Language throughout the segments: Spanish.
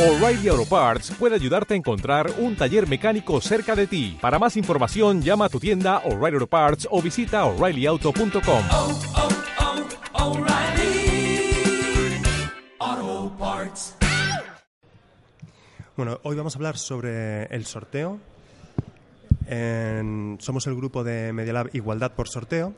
O'Reilly Auto Parts puede ayudarte a encontrar un taller mecánico cerca de ti. Para más información, llama a tu tienda O'Reilly Auto Parts o visita oreillyauto.com. oh, oh, O'Reilly Auto Parts. Bueno, hoy vamos a hablar sobre el sorteo. En- somos el grupo de Media Lab Igualdad por Sorteo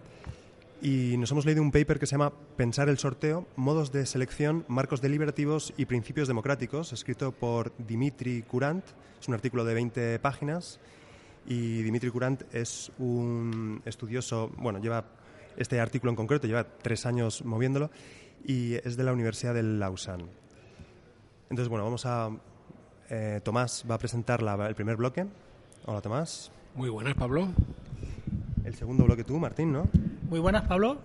y nos hemos leído un paper que se llama Pensar el sorteo, modos de selección, marcos deliberativos y principios democráticos, escrito por Dimitri Courant. Es un artículo de 20 páginas y Dimitri Courant es un estudioso, bueno, lleva este artículo en concreto, lleva tres años moviéndolo y es de la Universidad de Lausanne. Entonces, bueno, vamos a... eh, Tomás va a presentar la- el primer bloque. Hola, Tomás. Muy buenas, Pablo. El segundo bloque tú, Martín, ¿no? Muy buenas, Pablo.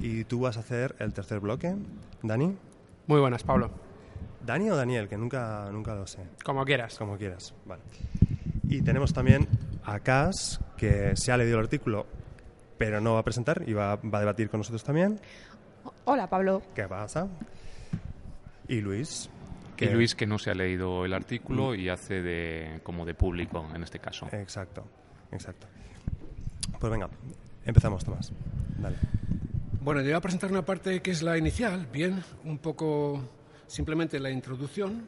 Y tú vas a hacer el tercer bloque. Dani. Muy buenas, Pablo. ¿Dani o Daniel? Que nunca, nunca lo sé. Como quieras. Como quieras. Vale. Y tenemos también a Cas, que se ha leído el artículo, pero no va a presentar y va, va a debatir con nosotros también. Hola, Pablo. ¿Qué pasa? Y Luis. Y Luis que no se ha leído el artículo y hace de como de público en este caso. Exacto, exacto. Pues venga, empezamos, Tomás. Dale. Bueno, yo voy a presentar una parte que es la inicial, bien, un poco simplemente la introducción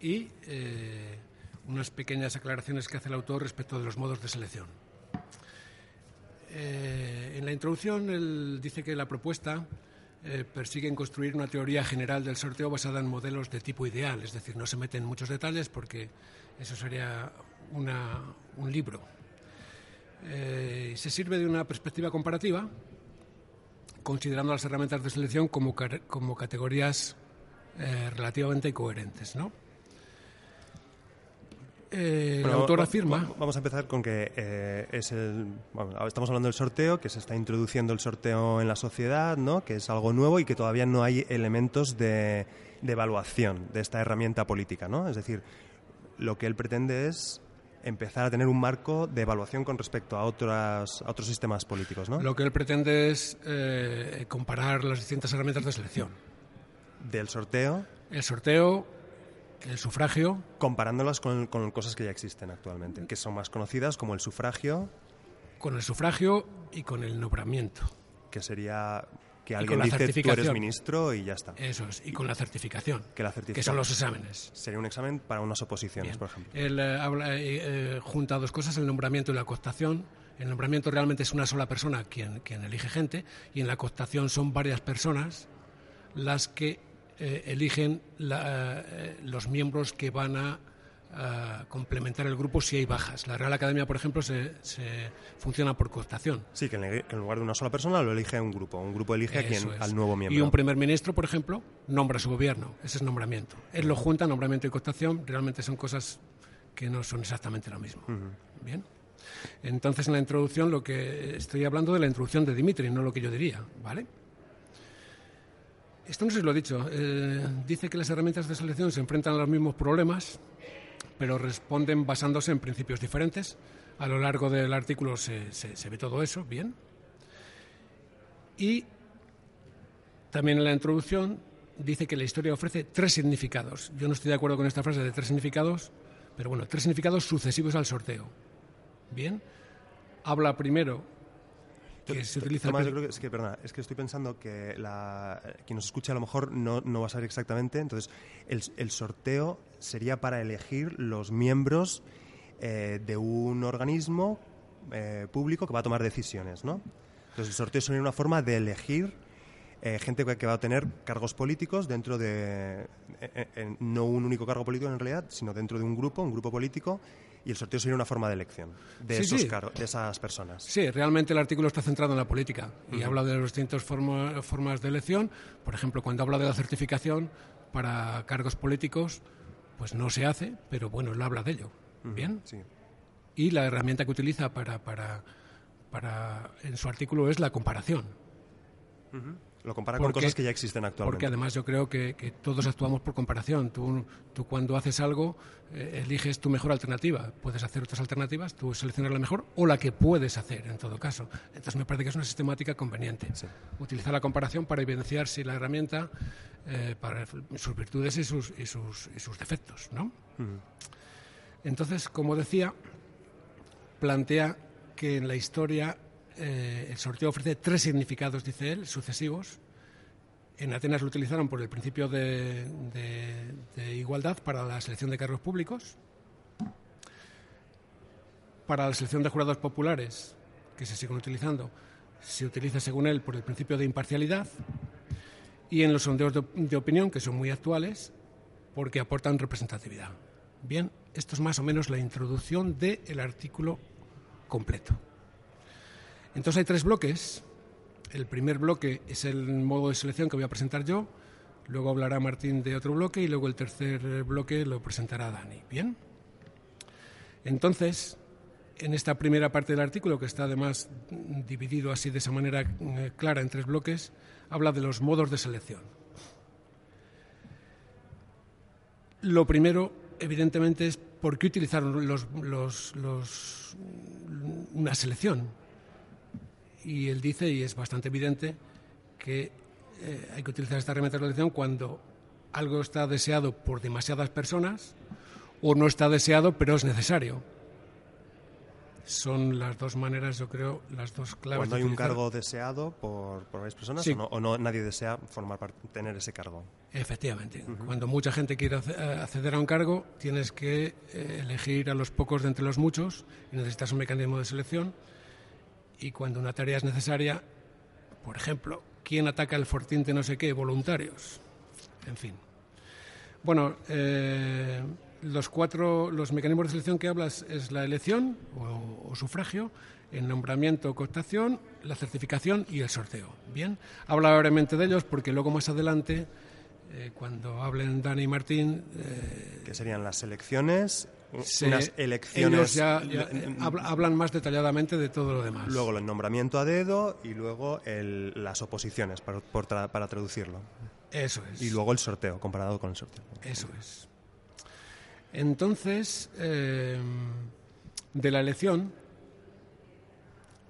y eh, unas pequeñas aclaraciones que hace el autor respecto de los modos de selección. Eh, en la introducción él dice que la propuesta eh, persigue construir una teoría general del sorteo basada en modelos de tipo ideal, es decir, no se mete en muchos detalles porque eso sería una- un libro. Eh, se sirve de una perspectiva comparativa considerando las herramientas de selección como, como categorías eh, relativamente coherentes. ¿no? Eh, el Bueno, autor afirma... va- Vamos a empezar con que eh, es el. bueno, estamos hablando del sorteo, que se está introduciendo el sorteo en la sociedad, ¿no? Que es algo nuevo y que todavía no hay elementos de, de evaluación de esta herramienta política, ¿no? Es decir, lo que él pretende es empezar a tener un marco de evaluación con respecto a, otras, a otros sistemas políticos, ¿no? Lo que él pretende es eh, comparar las distintas herramientas de selección. Del sorteo, El sorteo, el sufragio, comparándolas con, con cosas que ya existen actualmente, que son más conocidas como el sufragio, con el sufragio y con el nombramiento. que sería que alguien dice tú eres ministro y ya está. Eso es, y con la certificación, Que la certificación que son los exámenes. sería un examen para unas oposiciones, Bien. por ejemplo. Él eh, habla, eh, eh, junta dos cosas, el nombramiento y la cooptación. El nombramiento realmente es una sola persona quien, quien elige gente y en la cooptación son varias personas las que eh, eligen la- los miembros que van a, a complementar el grupo si hay bajas. La Real Academia, por ejemplo, se, se funciona por cooptación. Sí, que en, lugar de una sola persona lo elige un grupo. Un grupo elige a quien, al nuevo miembro. Y un primer ministro, por ejemplo, nombra a su gobierno. Ese es nombramiento. Él lo junta, nombramiento y cooptación, realmente son cosas que no son exactamente lo mismo. Bien. Entonces, en la introducción, lo que estoy hablando de la introducción de Dimitri, no lo que yo diría, ¿vale? Esto no sé si lo he dicho. eh, dice que las herramientas de selección se enfrentan a los mismos problemas, pero responden basándose en principios diferentes. A lo largo del artículo se, se- se ve todo eso, bien. Y también en la introducción dice que la historia ofrece tres significados. Yo no estoy de acuerdo con esta frase de tres significados, pero bueno, tres significados sucesivos al sorteo. Bien. Habla primero que se utiliza el Tomás, yo creo que, es que, perdona, es que estoy pensando que la, quien nos escuche a lo mejor no, no va a saber exactamente. Entonces, el, el sorteo sería para elegir los miembros eh, de un organismo eh, público que va a tomar decisiones, ¿no? Entonces, el sorteo sería una forma de elegir eh, gente que, va a tener cargos políticos dentro de. eh, eh, no un único cargo político en realidad, sino dentro de un grupo, un grupo político. Y el sorteo sería una forma de elección de, Sí, esos sí. de esas personas. Sí, realmente el artículo está centrado en la política y habla de las distintas forma- formas de elección. Por ejemplo, cuando habla de la certificación para cargos políticos, pues no se hace, pero bueno, él habla de ello. Bien. Sí. Y la herramienta que utiliza para, para, para en su artículo es la comparación. Lo compara con cosas que ya existen actualmente. Porque además yo creo que, que todos actuamos por comparación. Tú, tú cuando haces algo, eh, eliges tu mejor alternativa. Puedes hacer otras alternativas, tú seleccionas la mejor o la que puedes hacer, en todo caso. Entonces me parece que es una sistemática conveniente. Sí. Utilizar la comparación para evidenciar si la herramienta, eh, para sus virtudes y sus, y sus, y sus defectos, ¿no? Entonces, como decía, plantea que en la historia eh, el sorteo ofrece tres significados, dice él, sucesivos. En Atenas lo utilizaron por el principio de, igualdad para la selección de cargos públicos, para la selección de jurados populares, que se siguen utilizando, se utiliza, según él, por el principio de imparcialidad, y en los sondeos de, de opinión, que son muy actuales, porque aportan representatividad. Bien, esto es más o menos la introducción del artículo completo. Entonces hay tres bloques. El primer bloque es el modo de selección que voy a presentar yo, luego hablará Martín de otro bloque y luego el tercer bloque lo presentará Dani. Bien. Entonces, en esta primera parte del artículo, que está además dividido así de esa manera eh, clara en tres bloques, habla de los modos de selección. Lo primero, evidentemente, es por qué los- una selección. Y él dice, y es bastante evidente, que eh, hay que utilizar esta herramienta de selección cuando algo está deseado por demasiadas personas o no está deseado, pero es necesario. Son las dos maneras, yo creo, las dos claves. Cuando de hay un cargo deseado por, por varias personas Sí. o, no, o no nadie desea formar parte, tener ese cargo. Efectivamente. Cuando mucha gente quiere eh, acceder a un cargo, tienes que eh, elegir a los pocos de entre los muchos y necesitas un mecanismo de selección. Y cuando una tarea es necesaria, por ejemplo, ¿quién ataca el fortín de no sé qué? Voluntarios. En fin. Bueno, eh, los cuatro los mecanismos de selección que hablas es la elección o, sufragio, el nombramiento o cooptación, la certificación y el sorteo. Bien, habla brevemente de ellos porque luego más adelante, eh, cuando hablen Dani y Martín, eh, Que serían las elecciones, unas elecciones. ellos ya, ya, l- eh, habla- hablan más detalladamente de todo lo demás. Luego el nombramiento a dedo y luego el- las oposiciones, para, por tra- para traducirlo. Eso es. Y luego el sorteo, comparado con el sorteo. Eso es. Entonces, eh, de la elección,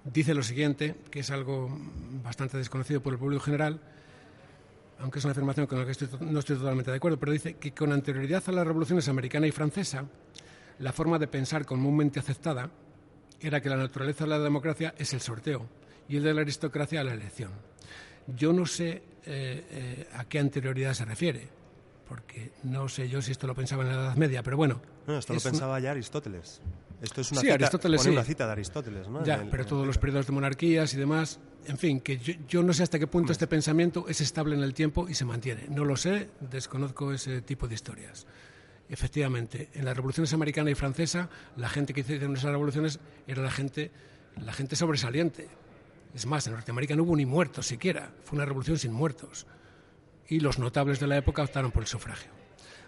dice lo siguiente, que es algo bastante desconocido por el público general, aunque es una afirmación con la que estoy no estoy totalmente de acuerdo, pero dice que con anterioridad a las revoluciones americana y francesa, la forma de pensar comúnmente aceptada era que la naturaleza de la democracia es el sorteo y el de la aristocracia la elección. Yo no sé eh, eh, a qué anterioridad se refiere, porque no sé yo si esto lo pensaba en la Edad Media, pero bueno. No, esto lo un- pensaba ya Aristóteles. Esto es una Sí, cita, Aristóteles sí. una cita de Aristóteles, ¿no? Ya, el- pero todos los periodos de monarquías y demás, en fin, que yo, yo no sé hasta qué punto este pensamiento es estable en el tiempo y se mantiene. No lo sé, desconozco ese tipo de historias. Efectivamente, en las revoluciones americana y francesa, la gente que hicieron esas revoluciones era la gente, la gente sobresaliente. Es más, en Norteamérica no hubo ni muertos siquiera, fue una revolución sin muertos. Y los notables de la época optaron por el sufragio.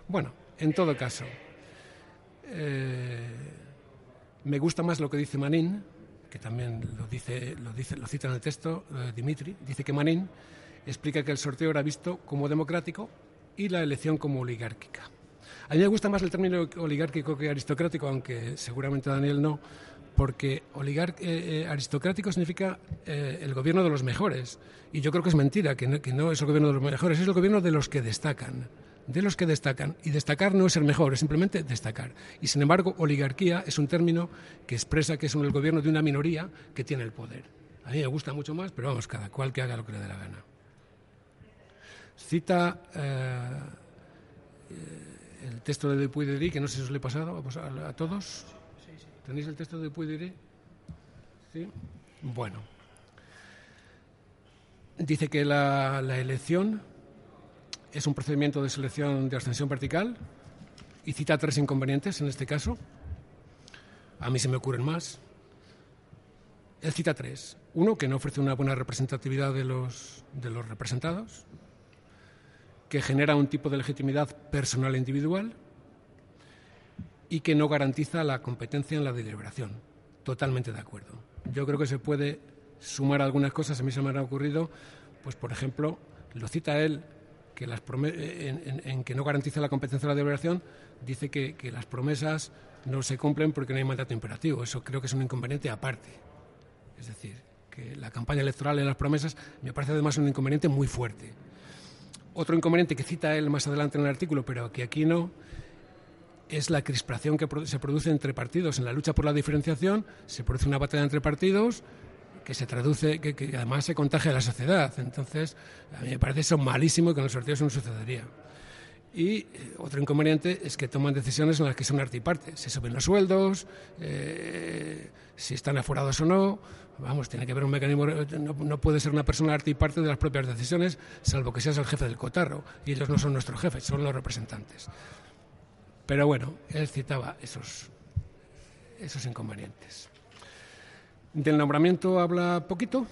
Bueno, en todo caso, eh, me gusta más lo que dice Manin, que también lo dice, lo dice, lo cita en el texto eh, Dimitri. Dice que Manin explica que el sorteo era visto como democrático y la elección como oligárquica. A mí me gusta más el término oligárquico que aristocrático, aunque seguramente Daniel no, porque oligar- eh, eh, aristocrático significa eh, el gobierno de los mejores. Y yo creo que es mentira, que no, que no es el gobierno de los mejores, es el gobierno de los que destacan. De los que destacan. Y destacar no es ser mejor, es simplemente destacar. Y sin embargo, oligarquía es un término que expresa que es el gobierno de una minoría que tiene el poder. A mí me gusta mucho más, pero vamos, cada cual que haga lo que le dé la gana. Cita el texto de Dupuy de Dí, que no sé si os lo he pasado a, a- todos. ¿Tenéis el texto de Dupuy de Dí? Sí. Bueno. Dice que la, la elección es un procedimiento de selección de ascensión vertical y cita tres inconvenientes en este caso. A mí se me ocurren más. Él cita tres. Uno, que no ofrece una buena representatividad de los, de los representados, que genera un tipo de legitimidad personal e individual y que no garantiza la competencia en la deliberación. Totalmente de acuerdo. Yo creo que se puede sumar algunas cosas, a mí se me han ocurrido, pues por ejemplo, lo cita él, que las en, en- en que no garantiza la competencia de la deliberación, dice que, que las promesas no se cumplen porque no hay mandato imperativo. Eso creo que es un inconveniente aparte. Es decir, que la campaña electoral en las promesas me parece además un inconveniente muy fuerte. Otro inconveniente que cita él más adelante en el artículo, pero que aquí no, es la crispación que se produce entre partidos. En la lucha por la diferenciación se produce una batalla entre partidos que se traduce, que, que además se contagia a la sociedad. Entonces, a mí me parece eso malísimo y con los sorteos no sucedería. Y eh, otro inconveniente es que toman decisiones en las que son arte y parte. Se suben los sueldos, eh, si están aforados o no. Vamos, tiene que haber un mecanismo. No, no puede ser una persona arte y parte de las propias decisiones, salvo que seas el jefe del cotarro. Y ellos no son nuestros jefes, son los representantes. Pero bueno, él citaba esos, esos inconvenientes. Del nombramiento habla poquito,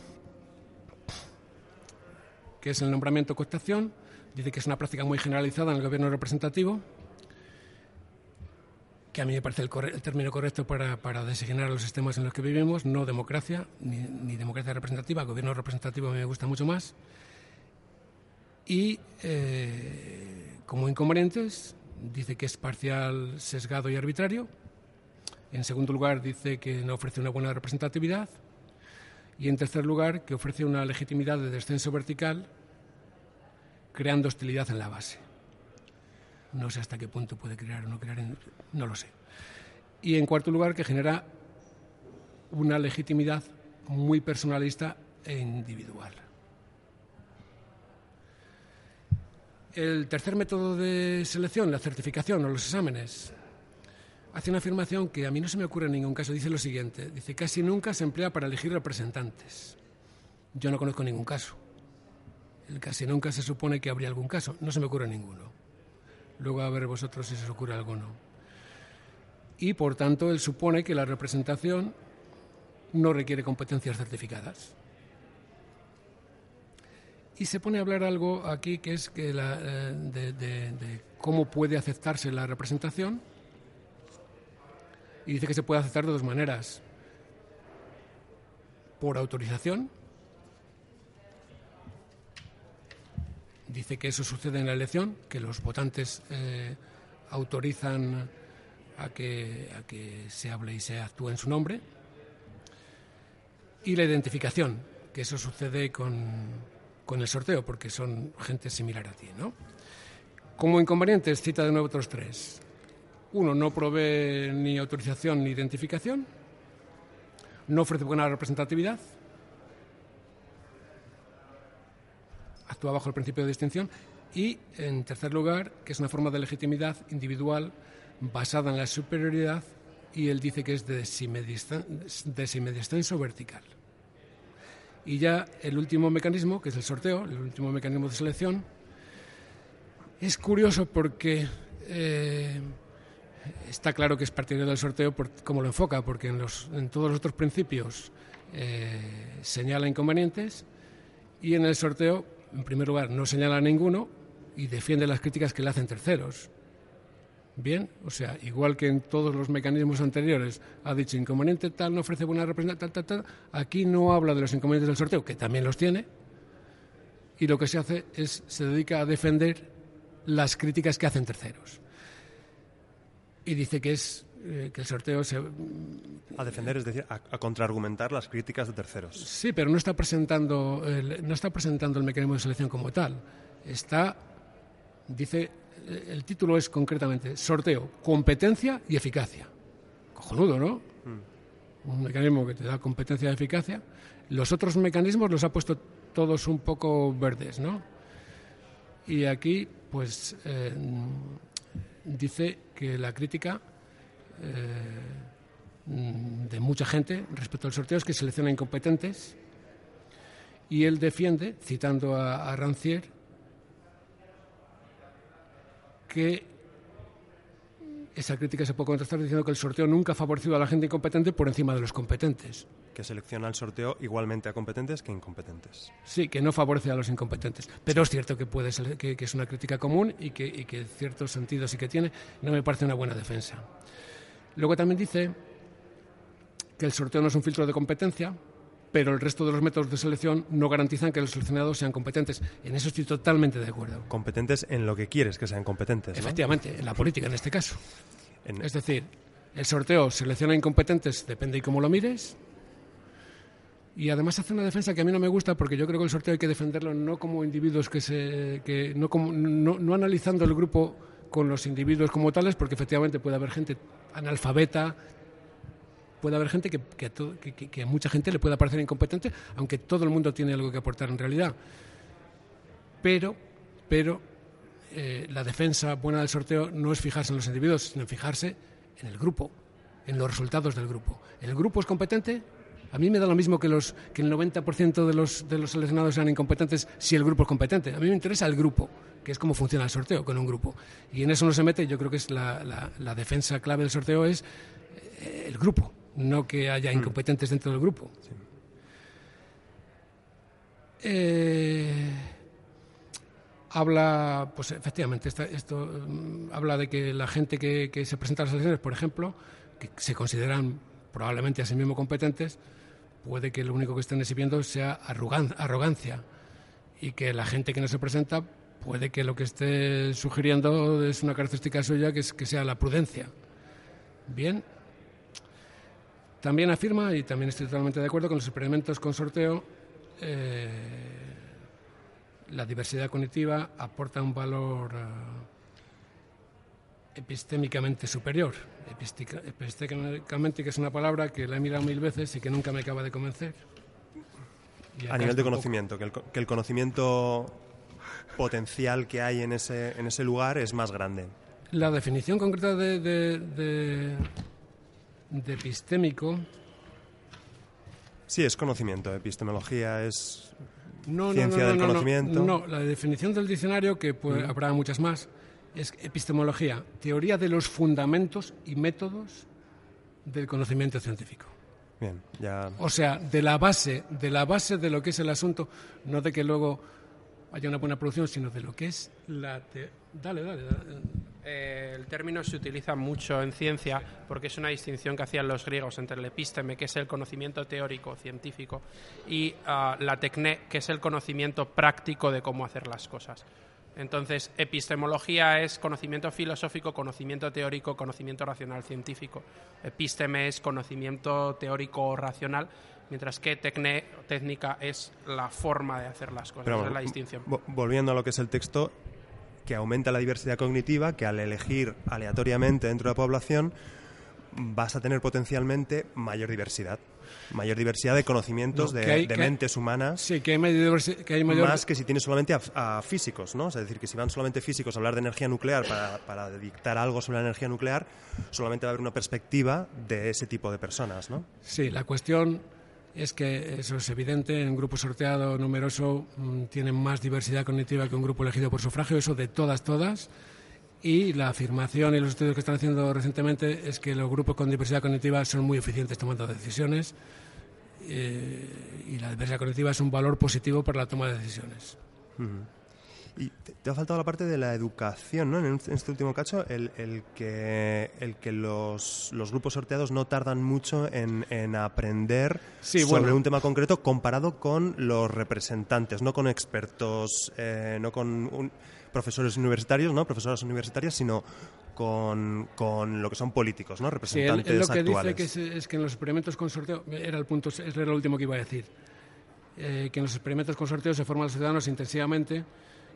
que es el nombramiento cooptación. Dice que es una práctica muy generalizada en el gobierno representativo, que a mí me parece el, término correcto para, para designar los sistemas en los que vivimos, no democracia, ni, democracia representativa, gobierno representativo a mí me gusta mucho más. Y eh, como inconvenientes, dice que es parcial, sesgado y arbitrario. En segundo lugar, dice que no ofrece una buena representatividad. Y en tercer lugar, que ofrece una legitimidad de descenso vertical, creando hostilidad en la base. No sé hasta qué punto puede crear o no crear, en- no lo sé. Y en cuarto lugar, que genera una legitimidad muy personalista e individual. El tercer método de selección, la certificación o los exámenes, hace una afirmación que a mí no se me ocurre en ningún caso. Dice lo siguiente, dice, casi nunca se emplea para elegir representantes. Yo no conozco ningún caso. Casi nunca se supone que habría algún caso. No se me ocurre ninguno. Luego a ver vosotros si se os ocurre alguno. Y por tanto, él supone que la representación no requiere competencias certificadas. Y se pone a hablar algo aquí que es que la, eh, de- de cómo puede aceptarse la representación. Y dice que se puede aceptar de dos maneras. Por autorización. Dice que eso sucede en la elección, que los votantes eh, autorizan a que, a que se hable y se actúe en su nombre. Y la identificación, que eso sucede con, con el sorteo, porque son gente similar a ti, ¿no? Como inconvenientes, cita de nuevo otros tres. Uno, no provee ni autorización ni identificación. No ofrece buena representatividad. Actúa bajo el principio de distinción. Y, en tercer lugar, que es una forma de legitimidad individual basada en la superioridad y él dice que es de semidescenso vertical. Y ya el último mecanismo, que es el sorteo, el último mecanismo de selección, es curioso porque eh, está claro que es partidario del sorteo por cómo lo enfoca, porque en, los, en todos los otros principios eh, señala inconvenientes y en el sorteo, en primer lugar, no señala ninguno y defiende las críticas que le hacen terceros. Bien, o sea, igual que en todos los mecanismos anteriores ha dicho inconveniente tal, no ofrece buena representación, tal, tal, tal, aquí no habla de los inconvenientes del sorteo, que también los tiene, y lo que se hace es, se dedica a defender las críticas que hacen terceros. Y dice que es eh, que el sorteo se, A defender, es decir, a, a contraargumentar las críticas de terceros. Sí, pero no está presentando el, no está presentando el mecanismo de selección como tal. Está, dice, eh, el título es concretamente sorteo, competencia y eficacia. Cojonudo, ¿no? Un mecanismo que te da competencia y eficacia. Los otros mecanismos los ha puesto todos un poco verdes, ¿no? Y aquí, pues, eh, dice que la crítica mm, de mucha gente respecto al sorteo es que selecciona incompetentes y él defiende, citando a, a Rancière, que esa crítica se puede contrastar diciendo que el sorteo nunca ha favorecido a la gente incompetente por encima de los competentes. Que selecciona el sorteo igualmente a competentes que incompetentes. Sí, que no favorece a los incompetentes. Pero es cierto que, puede ser, que, que es una crítica común y que, y que ciertos sentidos sí que tiene. No me parece una buena defensa. Luego también dice que el sorteo no es un filtro de competencia, pero el resto de los métodos de selección no garantizan que los seleccionados sean competentes. En eso estoy totalmente de acuerdo. Competentes en lo que quieres que sean competentes. ¿no? Efectivamente, en la política en este caso. En- Es decir, el sorteo selecciona incompetentes, depende de cómo lo mires. Y además hace una defensa que a mí no me gusta porque yo creo que el sorteo hay que defenderlo no como individuos que se. Que no, como, no, no analizando el grupo con los individuos como tales, porque efectivamente puede haber gente analfabeta, puede haber gente que, que a, mucha gente le pueda parecer incompetente, aunque todo el mundo tiene algo que aportar en realidad. Pero, pero eh, la defensa buena del sorteo no es fijarse en los individuos, sino fijarse en el grupo, en los resultados del grupo. ¿El grupo es competente? A mí me da lo mismo que, los, que el 90% de los, de los seleccionados sean incompetentes si el grupo es competente. A mí me interesa el grupo, que es cómo funciona el sorteo con un grupo. Y en eso no se mete, yo creo que es la, la- la defensa clave del sorteo es eh, el grupo, no que haya incompetentes dentro del grupo. Eh, habla, pues efectivamente, esta- esto mm, habla de que la gente que, que se presenta a las elecciones, por ejemplo, que se consideran probablemente a sí mismos competentes, puede que lo único que estén exhibiendo sea arrogan- arrogancia y que la gente que no se presenta puede que lo que esté sugiriendo es una característica suya que, es, que sea la prudencia. Bien. También afirma, y también estoy totalmente de acuerdo, con los experimentos con sorteo, eh, la diversidad cognitiva aporta un valor ah, epistémicamente superior. Epistémicamente, que es una palabra que la he mirado mil veces y que nunca me acaba de convencer. A nivel de conocimiento, que el, que el conocimiento potencial que hay en ese, en ese lugar es más grande. La definición concreta de, de- de- de epistémico Sí, es conocimiento. Epistemología es no, Ciencia no, no, del no, no. conocimiento. No, la definición del diccionario, que pues, habrá muchas más, es epistemología, teoría de los fundamentos y métodos del conocimiento científico. Bien, ya. O sea, de la base, de la base de lo que es el asunto, no de que luego haya una buena producción, sino de lo que es la te- dale, dale, dale. Eh, el término se utiliza mucho en ciencia porque es una distinción que hacían los griegos entre el episteme, que es el conocimiento teórico científico, y ah, la tecné, que es el conocimiento práctico de cómo hacer las cosas. Entonces, epistemología es conocimiento filosófico, conocimiento teórico, conocimiento racional científico. Episteme es conocimiento teórico o racional, mientras que técnica, es la forma de hacer las cosas. Pero es la distinción. vo- volviendo a lo que es el texto, que aumenta la diversidad cognitiva, que al elegir aleatoriamente dentro de la población vas a tener potencialmente mayor diversidad. Mayor diversidad de conocimientos, No, de, hay- mentes humanas. Sí, que hay mayor, diversi- que hay mayor Más que si tienes solamente a, a físicos, ¿no? Es decir, que si van solamente físicos a hablar de energía nuclear para, para dictar algo sobre la energía nuclear, solamente va a haber una perspectiva de ese tipo de personas, ¿no? Sí, la cuestión es que eso es evidente. En un grupo sorteado numeroso mm, tienen más diversidad cognitiva que un grupo elegido por sufragio, eso de todas, todas. Y la afirmación y los estudios que están haciendo recientemente es que los grupos con diversidad cognitiva son muy eficientes tomando decisiones eh, y la diversidad cognitiva es un valor positivo para la toma de decisiones. Y te, te ha faltado la parte de la educación, ¿no? En, en este último caso, el, el que, el que los, los grupos sorteados no tardan mucho en, en aprender Sí, sobre bueno. un tema concreto comparado con los representantes, no con expertos, eh, no con un- profesores universitarios, ¿no? Profesoras universitarias, sino con, con lo que son políticos, ¿no? Sí, él, Representantes él lo que actuales. dice que es, es que en los experimentos con sorteo, era el punto, era lo último que iba a decir, eh, que en los experimentos con sorteo se forman los ciudadanos intensivamente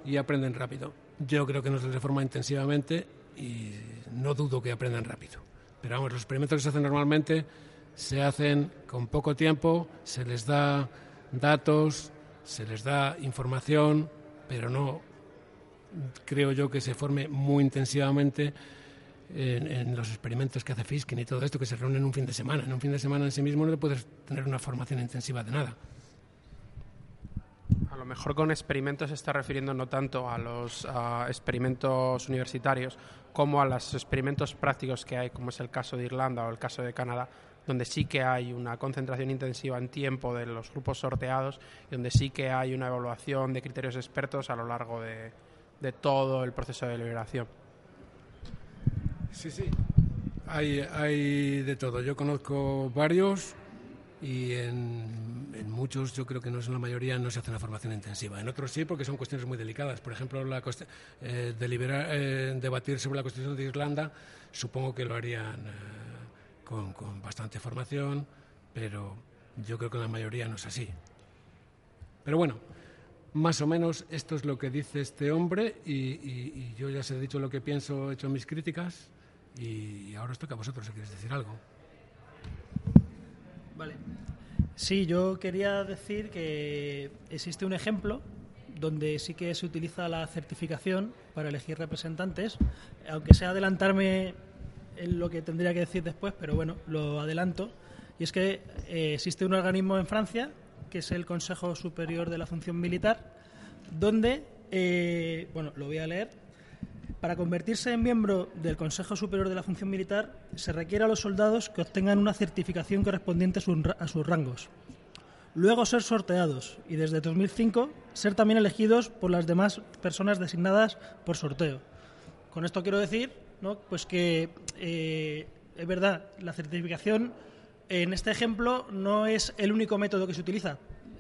y aprenden rápido. Yo creo que no se les forma intensivamente y no dudo que aprendan rápido. Pero vamos, los experimentos que se hacen normalmente se hacen con poco tiempo, se les da datos, se les da información, pero no creo yo que se forme muy intensivamente en, en los experimentos que hace Fiskin y todo esto, que se reúnen un fin de semana. En un fin de semana en sí mismo no puedes tener una formación intensiva de nada. A lo mejor con experimentos se está refiriendo no tanto a los ah, experimentos universitarios como a los experimentos prácticos que hay, como es el caso de Irlanda o el caso de Canadá, donde sí que hay una concentración intensiva en tiempo de los grupos sorteados y donde sí que hay una evaluación de criterios expertos a lo largo de, de todo el proceso de liberación. Sí, sí. Hay, hay de todo. Yo conozco varios y en, en muchos, yo creo que no es en la mayoría, no se hace una formación intensiva. En otros sí, porque son cuestiones muy delicadas. Por ejemplo, la eh, deliberar, eh, debatir sobre la Constitución de Irlanda, supongo que lo harían eh, con, con bastante formación, pero yo creo que en la mayoría no es así. Pero bueno, más o menos esto es lo que dice este hombre y, yo ya os he dicho lo que pienso, he hecho mis críticas y ahora os toca a vosotros si queréis decir algo. Vale. Sí, yo quería decir que existe un ejemplo donde sí que se utiliza la certificación para elegir representantes, aunque sea adelantarme en lo que tendría que decir después, pero bueno, lo adelanto. Y es que eh, existe un organismo en Francia, que es el Consejo Superior de la Función Militar, donde, eh, bueno, lo voy a leer, para convertirse en miembro del Consejo Superior de la Función Militar se requiere a los soldados que obtengan una certificación correspondiente a, a sus rangos. Luego ser sorteados y desde 2005 ser también elegidos por las demás personas designadas por sorteo. Con esto quiero decir ¿no? pues que eh, es verdad, la certificación en este ejemplo no es el único método que se utiliza.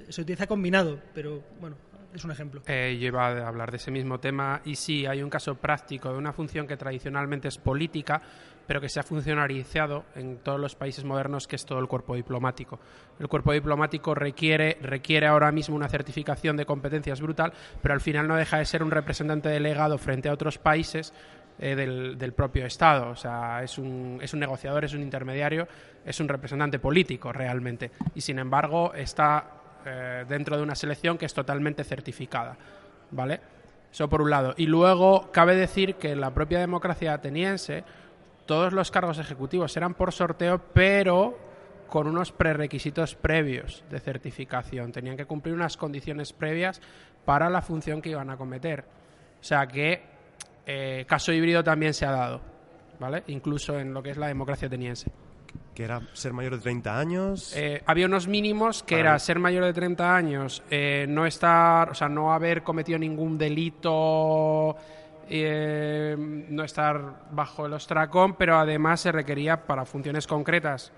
Se utiliza combinado, pero bueno, es un ejemplo. Eh, a hablar de ese mismo tema y sí, hay un caso práctico de una función que tradicionalmente es política, pero que se ha funcionarizado en todos los países modernos, que es todo el cuerpo diplomático. El cuerpo diplomático requiere, requiere ahora mismo una certificación de competencias brutal, pero al final no deja de ser un representante delegado frente a otros países eh, del, propio Estado. O sea, es un, es un negociador, es un intermediario, es un representante político realmente. Y sin embargo, está eh, dentro de una selección que es totalmente certificada. ¿Vale? Eso por un lado. Y luego cabe decir que en la propia democracia ateniense todos los cargos ejecutivos eran por sorteo, pero con unos prerequisitos previos de certificación. Tenían que cumplir unas condiciones previas para la función que iban a cometer. O sea que eh, caso híbrido también se ha dado, ¿vale? Incluso en lo que es la democracia ateniense. Que era ser mayor de 30 años. Eh, había unos mínimos que era ser mayor de 30 años, eh, no estar, o sea, no haber cometido ningún delito, eh, no estar bajo el ostracón, pero además se requería para funciones concretas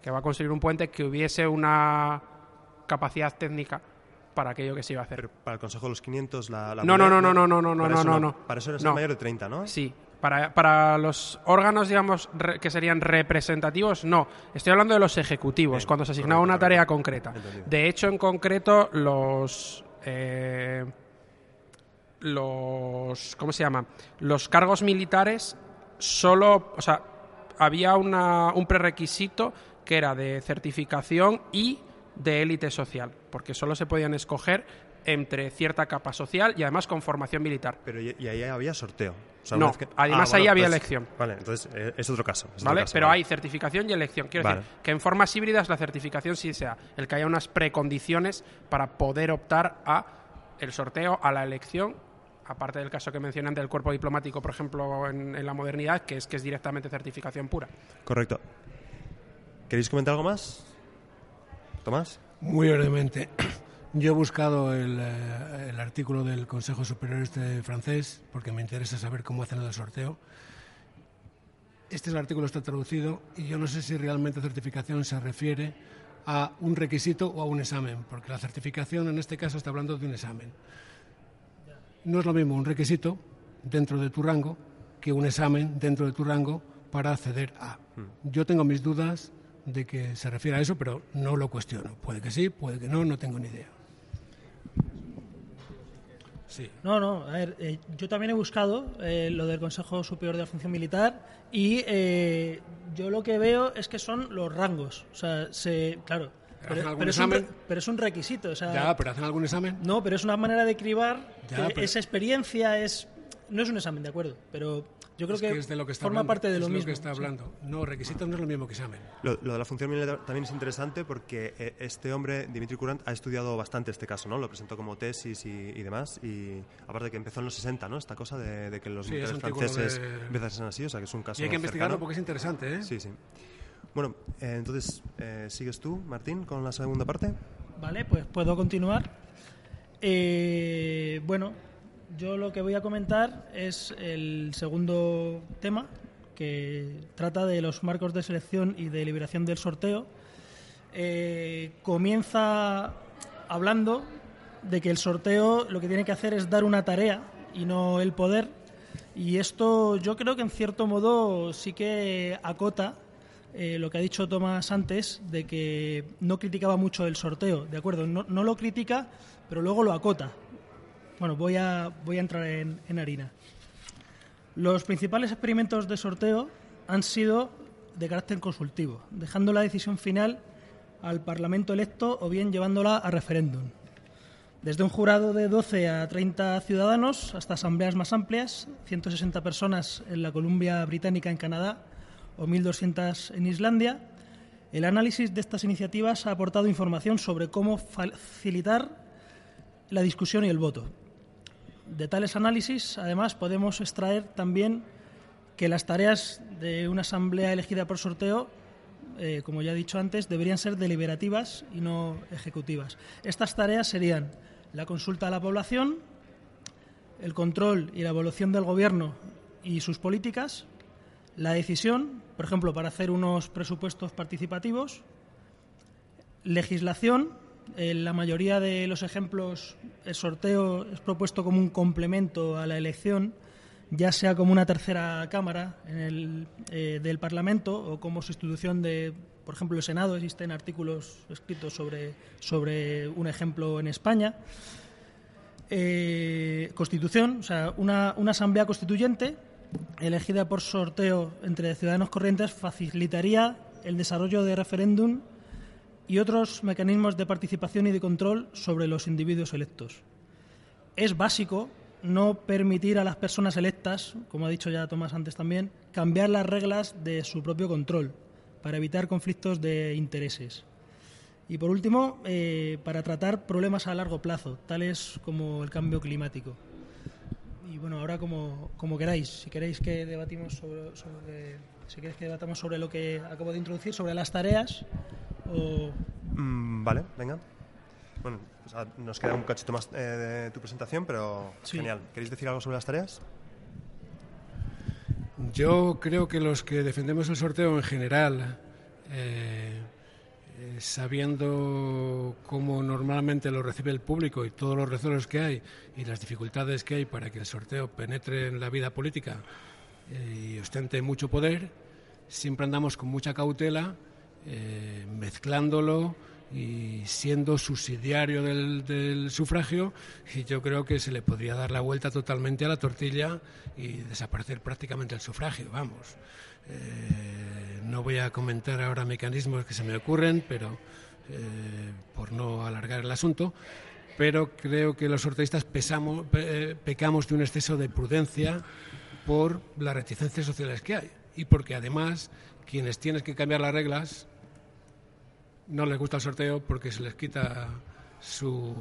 que va a construir un puente que hubiese una capacidad técnica para aquello que se iba a hacer. Pero para el Consejo de los 500, la. la No, no, no, no, no, no, no, no, eso no, no. Para eso eres No. mayor de 30, ¿no? Sí. Para, para los órganos, digamos, re- que serían representativos, no. Estoy hablando de los ejecutivos, Bien, cuando se asignaba correcto, una tarea correcto. concreta. Entendido. De hecho, en concreto, los. eh, los. ¿Cómo se llama? Los cargos militares solo. O sea, había una, un prerequisito que era de certificación y de élite social, porque solo se podían escoger entre cierta capa social y además con formación militar. Pero y, y ahí había sorteo. O sea, No, que- además ahí había pues- elección. Vale, entonces eh, es otro caso. es otro ¿Vale? caso, Pero vale. hay certificación y elección. Quiero Vale. decir que en formas híbridas la certificación sí sea el que haya unas precondiciones para poder optar a el sorteo, a la elección, aparte del caso que mencionan del cuerpo diplomático, por ejemplo, en, en la modernidad, que es que es directamente certificación pura. Correcto. ¿Queréis comentar algo más? Tomás. Muy brevemente. Yo he buscado el, eh, el artículo del Consejo Superior este francés porque me interesa saber cómo hacen el sorteo. Este es el artículo está traducido y yo no sé si realmente certificación se refiere a un requisito o a un examen, porque la certificación en este caso está hablando de un examen. No es lo mismo un requisito dentro de tu rango que un examen dentro de tu rango para acceder a. Yo tengo mis dudas de que se refiere a eso, pero no lo cuestiono. Puede que sí, puede que no, no tengo ni idea. Sí. No, no, a ver, eh, yo también he buscado eh, lo del Consejo Superior de la Función Militar y eh, yo lo que veo es que son los rangos. O sea, se, claro, ¿Hacen pero, es un, re- examen? pero es un requisito. O sea, Ya, pero ¿hacen algún examen? No, pero es una manera de cribar Ya, que pero- esa experiencia es... No es un examen, de acuerdo, pero yo creo Es que, es de lo que está forma hablando, parte de es lo lo mismo. que está sí. hablando. No, requisito no es lo mismo que examen. Lo, lo de la función militar también es interesante porque eh, este hombre, Dimitri Curant, ha estudiado bastante este caso, ¿no? Lo presentó como tesis y, y demás. Y aparte que empezó en los 60, ¿no? Esta cosa de, de que los Sí, es militares franceses de- empiezan a ser así, o sea que es un caso Y hay que investigarlo cercano. porque es interesante, ¿eh? Sí, sí. Bueno, eh, entonces, eh, ¿sigues tú, Martín, con la segunda parte? Vale, pues puedo continuar. Eh, bueno, yo lo que voy a comentar es el segundo tema, que trata de los marcos de selección y de liberación del sorteo. eh, comienza hablando de que el sorteo lo que tiene que hacer es dar una tarea y no el poder. Y esto yo creo que en cierto modo sí que acota eh, lo que ha dicho Tomás antes, de que no criticaba mucho el sorteo, ¿de acuerdo? No, no lo critica, pero luego lo acota. Bueno, voy a, entrar en, en harina. Los principales experimentos de sorteo han sido de carácter consultivo, dejando la decisión final al Parlamento electo o bien llevándola a referéndum. Desde un jurado de 12 a 30 ciudadanos hasta asambleas más amplias, 160 personas en la Columbia Británica en Canadá o 1.200 en Islandia, el análisis de estas iniciativas ha aportado información sobre cómo facilitar la discusión y el voto. De tales análisis, además, podemos extraer también que las tareas de una asamblea elegida por sorteo, eh, como ya he dicho antes, deberían ser deliberativas y no ejecutivas. Estas tareas serían la consulta a la población, el control y la evaluación del gobierno y sus políticas, la decisión, por ejemplo, para hacer unos presupuestos participativos, legislación, en la mayoría de los ejemplos el sorteo es propuesto como un complemento a la elección, ya sea como una tercera cámara en el, eh, del Parlamento o como sustitución de, por ejemplo, el Senado. Existen artículos escritos sobre, sobre un ejemplo en España. Eh, constitución, o sea, una, una asamblea constituyente elegida por sorteo entre ciudadanos corrientes facilitaría el desarrollo de referéndum y otros mecanismos de participación y de control sobre los individuos electos. Es básico no permitir a las personas electas, como ha dicho ya Tomás antes también, cambiar las reglas de su propio control para evitar conflictos de intereses. Y por último, eh, para tratar problemas a largo plazo, tales como el cambio climático. Y bueno, ahora como, como queráis, si queréis que debatimos sobre, sobre, si queréis que debatamos sobre lo que acabo de introducir, sobre las tareas, o... Mm, vale, venga. Bueno, pues, ah, nos queda un cachito más eh, de tu presentación, pero Sí. genial. ¿Queréis decir algo sobre las tareas? Yo creo que los que defendemos el sorteo en general, eh, eh, sabiendo cómo normalmente lo recibe el público y todos los recelos que hay y las dificultades que hay para que el sorteo penetre en la vida política eh, y ostente mucho poder, siempre andamos con mucha cautela, eh, mezclándolo y siendo subsidiario del, sufragio y yo creo que se le podría dar la vuelta totalmente a la tortilla y desaparecer prácticamente el sufragio, vamos. Eh, no voy a comentar ahora mecanismos que se me ocurren, pero eh, por no alargar el asunto, pero creo que los sorteístas pesamos, pe- eh, pecamos de un exceso de prudencia por las reticencias sociales que hay y porque además quienes tienen que cambiar las reglas no les gusta el sorteo porque se les quita su,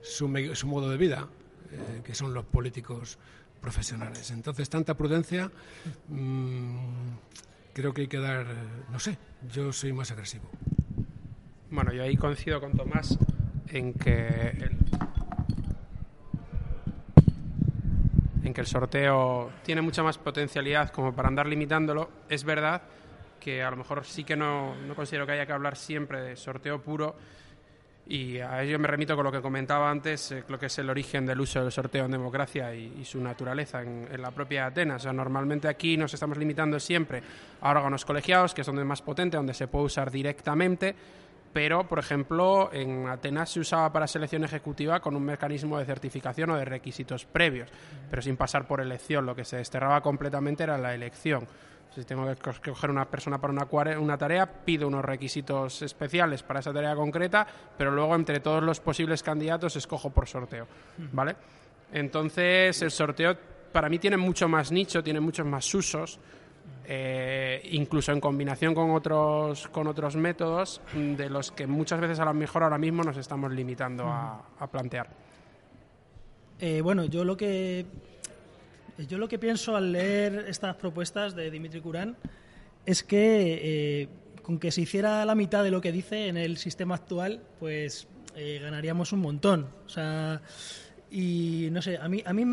su, modo de vida, eh, que son los políticos profesionales. Entonces, tanta prudencia, mm, creo que hay que dar, no sé, yo soy más agresivo. Bueno, yo ahí coincido con Tomás en que en que el sorteo tiene mucha más potencialidad como para andar limitándolo. Es verdad que a lo mejor sí que no, no considero que haya que hablar siempre de sorteo puro y a ello me remito con lo que comentaba antes, eh, lo que es el origen del uso del sorteo en democracia y, su naturaleza en, en la propia Atenas. O sea, normalmente aquí nos estamos limitando siempre a órganos colegiados, que es donde es más potente, donde se puede usar directamente, pero, por ejemplo, en Atenas se usaba para selección ejecutiva con un mecanismo de certificación o de requisitos previos, pero sin pasar por elección. Lo que se desterraba completamente era la elección. Si tengo que co- coger una persona para una, tarea, pido unos requisitos especiales para esa tarea concreta, pero luego entre todos los posibles candidatos escojo por sorteo, ¿vale? Entonces el sorteo para mí tiene mucho más nicho, tiene muchos más usos, eh, incluso en combinación con otros con otros métodos de los que muchas veces a lo mejor ahora mismo nos estamos limitando a, a plantear. Eh, bueno, yo lo que yo lo que pienso al leer estas propuestas de Dimitri Curán es que eh, con que se hiciera la mitad de lo que dice en el sistema actual, pues eh, ganaríamos un montón. O sea, y no sé, a mí, a mí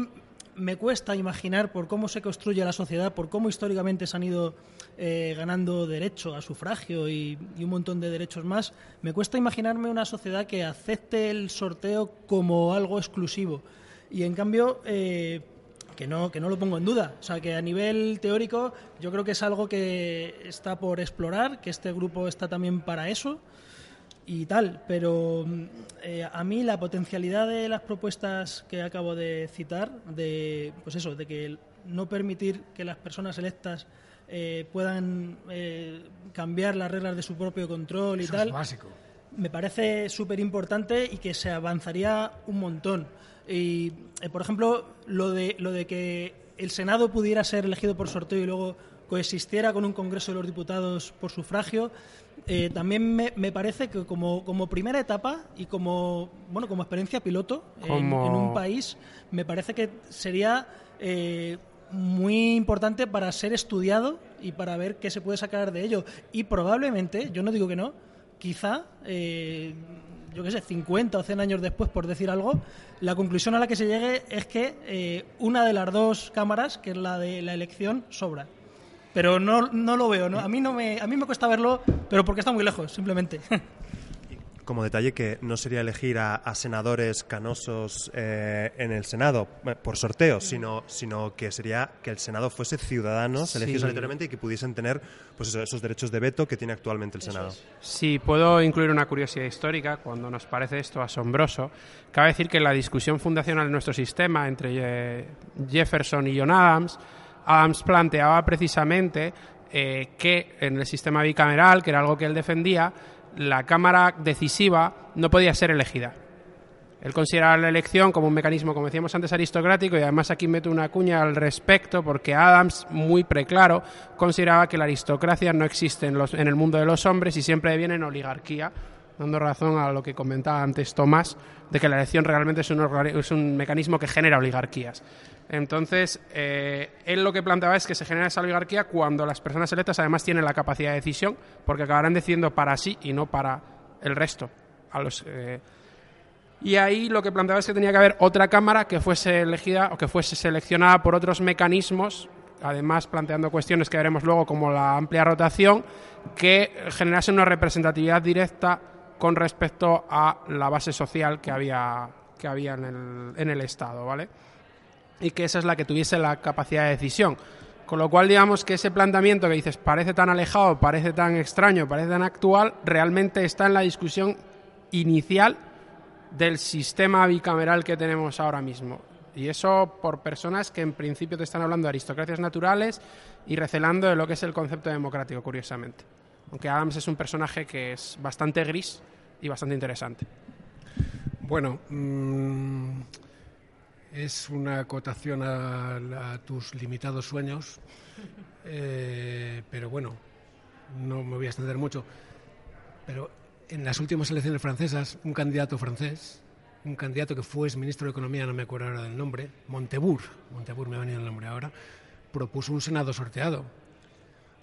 me cuesta imaginar por cómo se construye la sociedad, por cómo históricamente se han ido eh, ganando derecho a sufragio y, y un montón de derechos más, me cuesta imaginarme una sociedad que acepte el sorteo como algo exclusivo. Y en cambio, eh, que no, que no lo pongo en duda. O sea, que a nivel teórico yo creo que es algo que está por explorar, que este grupo está también para eso y tal. Pero mm, eh, a mí la potencialidad de las propuestas que acabo de citar, de pues eso, de que no permitir que las personas electas eh, puedan eh, cambiar las reglas de su propio control y Eso tal es básico. me parece súper importante y que se avanzaría un montón. Y, eh, por ejemplo, lo de, lo de que el Senado pudiera ser elegido por sorteo y luego coexistiera con un Congreso de los Diputados por sufragio, eh, también me, me parece que como, como primera etapa y como, bueno, como experiencia piloto en- un país, me parece que sería eh, muy importante para ser estudiado y para ver qué se puede sacar de ello. Y probablemente, yo no digo que no, quizá, eh, yo qué sé, 50 o 100 años después, por decir algo, la conclusión a la que se llegue es que eh, una de las dos cámaras, que es la de la elección, sobra. Pero no, no lo veo. A mí, no me, a mí me cuesta verlo, pero porque está muy lejos, simplemente. Como detalle que no sería elegir a, a senadores canosos eh, en el Senado por sorteo, sino, sino que sería que el Senado fuese ciudadanos Sí. elegidos aleatoriamente y que pudiesen tener pues eso, esos derechos de veto que tiene actualmente el Senado. Si puedo incluir una curiosidad histórica, cuando nos parece esto asombroso, cabe decir que la discusión fundacional de nuestro sistema entre eh, Jefferson y John Adams, Adams planteaba precisamente eh, que en el sistema bicameral, que era algo que él defendía, la Cámara decisiva no podía ser elegida. Él consideraba la elección como un mecanismo, como decíamos antes, aristocrático y además aquí meto una cuña al respecto porque Adams, muy preclaro, consideraba que la aristocracia no existe en, los- en el mundo de los hombres y siempre viene en oligarquía, dando razón a lo que comentaba antes Tomás, de que la elección realmente es un, es un mecanismo que genera oligarquías. Entonces, eh, él lo que planteaba es que se genera esa oligarquía cuando las personas electas además tienen la capacidad de decisión, porque acabarán decidiendo para sí y no para el resto. Eh, y ahí lo que planteaba es que tenía que haber otra cámara que fuese elegida o que fuese seleccionada por otros mecanismos, además planteando cuestiones que veremos luego como la amplia rotación, que generase una representatividad directa con respecto a la base social que había, que había en, el, en el Estado, ¿vale? Y que esa es la que tuviese la capacidad de decisión. Con lo cual, digamos que ese planteamiento que dices parece tan alejado, parece tan extraño, parece tan actual, realmente está en la discusión inicial del sistema bicameral que tenemos ahora mismo. Y eso por personas que en principio te están hablando de aristocracias naturales y recelando de lo que es el concepto democrático, curiosamente. Aunque Adams es un personaje que es bastante gris y bastante interesante. Bueno, mm, es una acotación a, tus limitados sueños, eh, pero bueno, no me voy a extender mucho. Pero en las últimas elecciones francesas, un candidato francés, un candidato que fue ministro de Economía, no me acuerdo ahora del nombre, Montebourg, Montebourg me ha venido el nombre ahora, propuso un Senado sorteado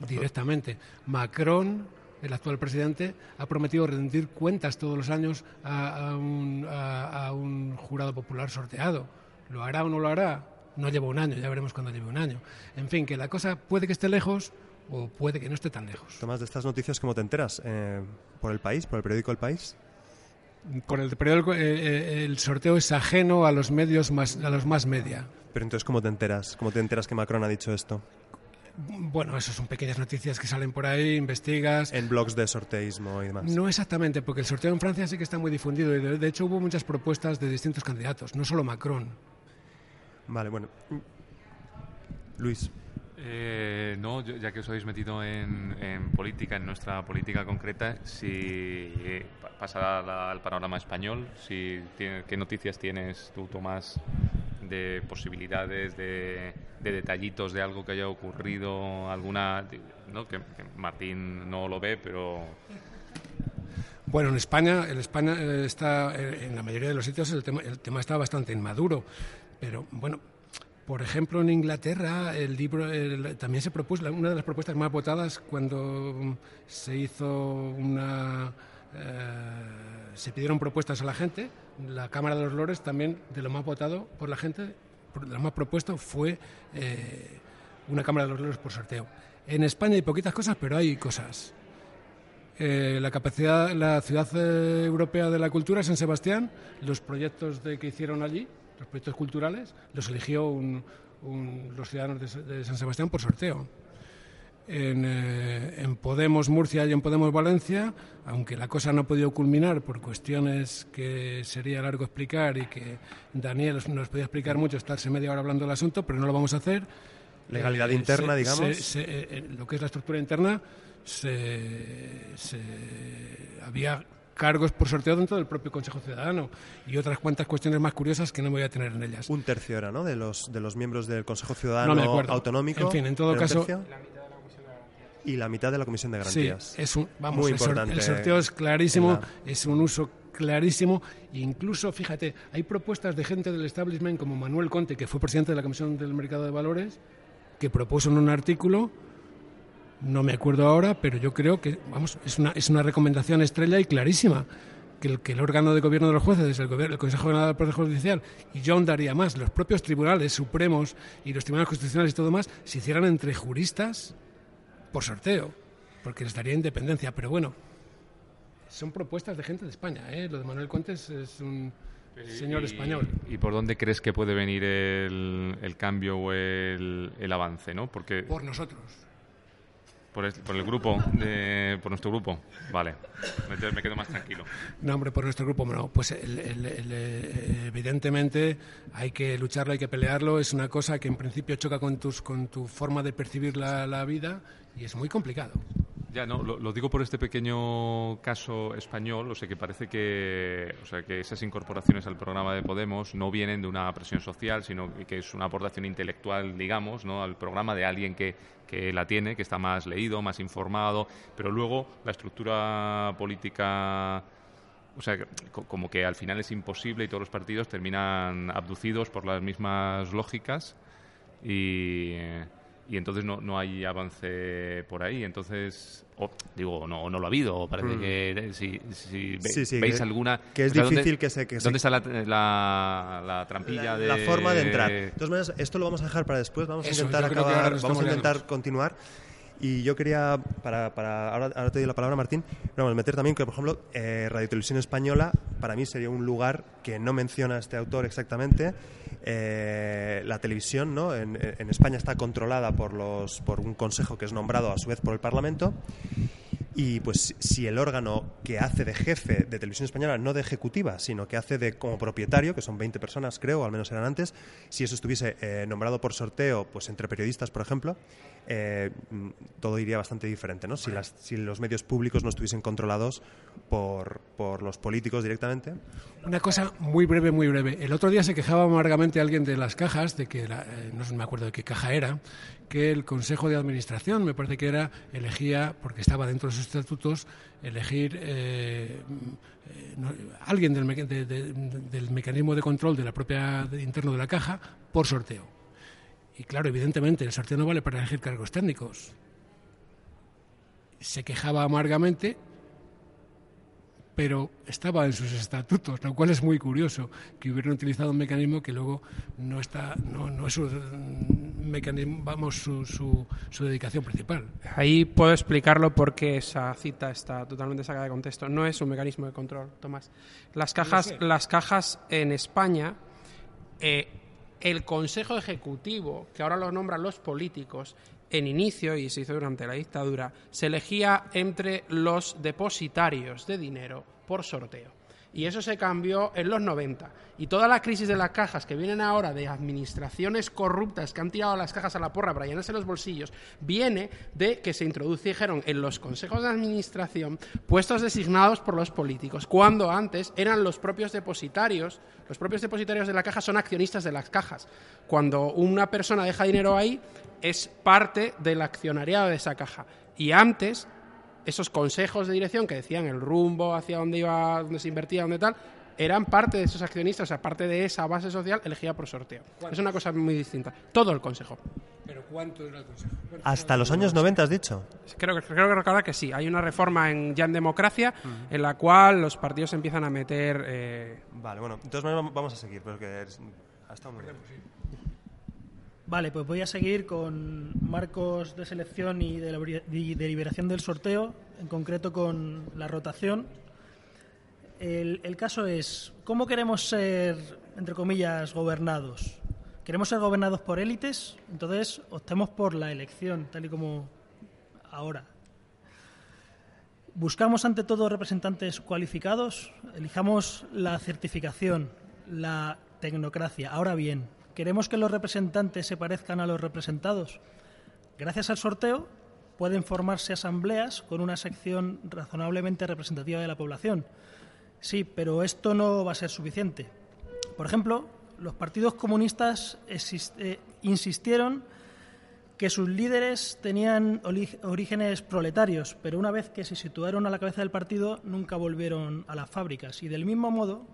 directamente. Macron, el actual presidente, ha prometido rendir cuentas todos los años a, un, a un jurado popular sorteado. ¿Lo hará o no lo hará? No lleva un año, ya veremos cuando lleve un año. En fin, que la cosa puede que esté lejos o puede que no esté tan lejos. Tomás, de estas noticias, ¿cómo te enteras? Eh, ¿Por el país? ¿Por el periódico El País? Por el periódico, eh, eh, el sorteo es ajeno a los medios más, a los más media. Pero entonces, ¿cómo te enteras? ¿Cómo te enteras que Macron ha dicho esto? Bueno, eso son pequeñas noticias que salen por ahí, investigas. En blogs de sorteísmo y demás. No exactamente, porque el sorteo en Francia sí que está muy difundido y de, de hecho hubo muchas propuestas de distintos candidatos, no solo Macron. Vale, bueno. Luis, Eh, no, yo- ya que os habéis metido en, en política, en nuestra política concreta, si eh, pa- pasar al, al panorama español, si tiene- ¿qué noticias tienes tú, Tomás, de posibilidades, de, de detallitos de algo que haya ocurrido, alguna, ¿no? que, que Martín no lo ve, pero Bueno, en España, en España eh, está, eh, en la mayoría de los sitios el tema, el tema está bastante inmaduro, pero bueno, por ejemplo en Inglaterra el libro el- también se propuso, una de las propuestas más votadas cuando se hizo una... eh, se pidieron propuestas a la gente, la Cámara de los Lores también de lo más votado por la gente de lo más propuesto fue eh, una Cámara de los Libros por sorteo. En España hay poquitas cosas, pero hay cosas. Eh, la capacidad, la ciudad europea de la cultura, San Sebastián, los proyectos de, que hicieron allí, los proyectos culturales, los eligió un- un- los ciudadanos de, de San Sebastián por sorteo. En, eh, en Podemos Murcia y en Podemos Valencia, aunque la cosa no ha podido culminar por cuestiones que sería largo explicar y que Daniel nos podía explicar mucho, estarse media hora hablando del asunto, pero no lo vamos a hacer. Legalidad Eh, interna, se- digamos. se- se- eh, eh, lo que es la estructura interna, se- había cargos por sorteo dentro del propio Consejo Ciudadano y otras cuantas cuestiones más curiosas que no me voy a tener en ellas. Un tercio era, ¿no? De los, de los miembros del Consejo No Ciudadano me acuerdo. Autonómico. En fin, en todo ¿era un caso-? Y la mitad de la Comisión de Sí, Garantías. es un, vamos, Muy el, importante. el sorteo es clarísimo, en la- es un uso clarísimo. E incluso, fíjate, hay propuestas de gente del establishment como Manuel Conte, que fue presidente de la Comisión del Mercado de Valores, que propuso en un artículo, no me acuerdo ahora, pero yo creo que, vamos, es una, es una recomendación estrella y clarísima. Que el, que el órgano de gobierno de los jueces, el, el Consejo General del Poder Judicial, y yo daría más, los propios tribunales supremos y los tribunales constitucionales y todo más, se hicieran entre juristas por sorteo, porque les daría independencia. Pero bueno, son propuestas de gente de España. ¿eh? Lo de Manuel Contes es un señor Y- español. ¿Y por dónde crees que puede venir el, el cambio o el, el avance? ¿no? Porque Por nosotros. Por, el, por el grupo, de- por nuestro grupo. Vale, me, me quedo más tranquilo. No, hombre, por nuestro grupo, no. Pues el- el- eh, evidentemente hay que lucharlo, hay que pelearlo. Es una cosa que en principio choca con, tus, con tu forma de percibir la, la vida y es muy complicado. Ya, no, lo, lo digo por este pequeño caso español, o sea, que parece que, o sea, que esas incorporaciones al programa de Podemos no vienen de una presión social, sino que es una aportación intelectual, digamos, ¿no? al programa de alguien que, que la tiene, que está más leído, más informado, pero luego la estructura política o sea, como que al final es imposible y todos los partidos terminan abducidos por las mismas lógicas y, y entonces no, no hay avance por ahí. Entonces, o, digo, no, no lo ha habido. o Parece que eh, si, si ve- Mm. Sí, sí, veis que- alguna... que es o sea, ¿dónde- difícil que se- que se- ¿Dónde está la, la, la trampilla la, de...? la forma de entrar. De todas maneras, esto lo vamos a dejar para después. Vamos Eso, a intentar acabar, vamos a intentar continuar. Y yo quería, para, para ahora, ahora te doy la palabra, Martín, vamos, meter también que, por ejemplo, eh, Radio Televisión Española para mí sería un lugar que no menciona este autor exactamente. Eh, la televisión ¿no? en, en España está controlada por, los, por un consejo que es nombrado a su vez por el Parlamento. Y pues si el órgano que hace de jefe de televisión española, no de ejecutiva, sino que hace de como propietario, que son 20 personas creo, o al menos eran antes, si eso estuviese eh, nombrado por sorteo, pues entre periodistas, por ejemplo, eh, mm, todo iría bastante diferente, ¿no? Si, las, si los medios públicos no estuviesen controlados por, por los políticos directamente. Una cosa muy breve, muy breve. El otro día se quejaba amargamente alguien de las cajas, de que, la- eh, no me acuerdo de qué caja era, que el Consejo de Administración, me parece que era, elegía, porque estaba dentro de sus estatutos, elegir eh, eh, no- alguien del, de- de- del mecanismo de control de la propia de- interno de la caja por sorteo. Y claro, evidentemente, el sorteo no vale para elegir cargos técnicos. Se quejaba amargamente pero estaba en sus estatutos, lo cual es muy curioso que hubieran utilizado un mecanismo que luego no está, no, no es su mecanismo, vamos, su, su, su dedicación principal. Ahí puedo explicarlo porque esa cita está totalmente sacada de contexto. No es un mecanismo de control, Tomás. Las cajas, las cajas en España, eh, el Consejo Ejecutivo, que ahora lo nombran los políticos, en inicio, y se hizo durante la dictadura, se elegía entre los depositarios de dinero por sorteo. Y eso se cambió en los 90. Y toda la crisis de las cajas que vienen ahora de administraciones corruptas que han tirado las cajas a la porra para llenarse los bolsillos, viene de que se introdujeron en los consejos de administración puestos designados por los políticos, cuando antes eran los propios depositarios. Los propios depositarios de la caja son accionistas de las cajas. Cuando una persona deja dinero ahí, es parte del accionariado de esa caja. Y antes esos consejos de dirección que decían el rumbo hacia dónde iba, dónde se invertía, dónde tal, eran parte de esos accionistas, o sea, parte de esa base social elegida por sorteo. Es una cosa muy distinta. Todo el consejo. Pero ¿cuánto era el Consejo? ¿Cuánto Hasta los años 90, has dicho. Creo, que- creo que recordar que sí. Hay una reforma en, ya en democracia en la cual los partidos empiezan a meter. eh, Vale, bueno, entonces vamos a seguir, porque es- ha estado muy bien. Vale, pues voy a seguir con marcos de selección y de, y deliberación del sorteo, en concreto con la rotación. El, el caso es, ¿cómo queremos ser, entre comillas, gobernados? ¿Queremos ser gobernados por élites? Entonces optemos por la elección, tal y como ahora. Buscamos ante todo representantes cualificados, elijamos la certificación, la tecnocracia. Ahora bien, ¿queremos que los representantes se parezcan a los representados? Gracias al sorteo pueden formarse asambleas con una sección razonablemente representativa de la población. Sí, pero esto no va a ser suficiente. Por ejemplo, los partidos comunistas eh, insistieron que sus líderes tenían orígenes proletarios, pero una vez que se situaron a la cabeza del partido nunca volvieron a las fábricas. Y del mismo modo,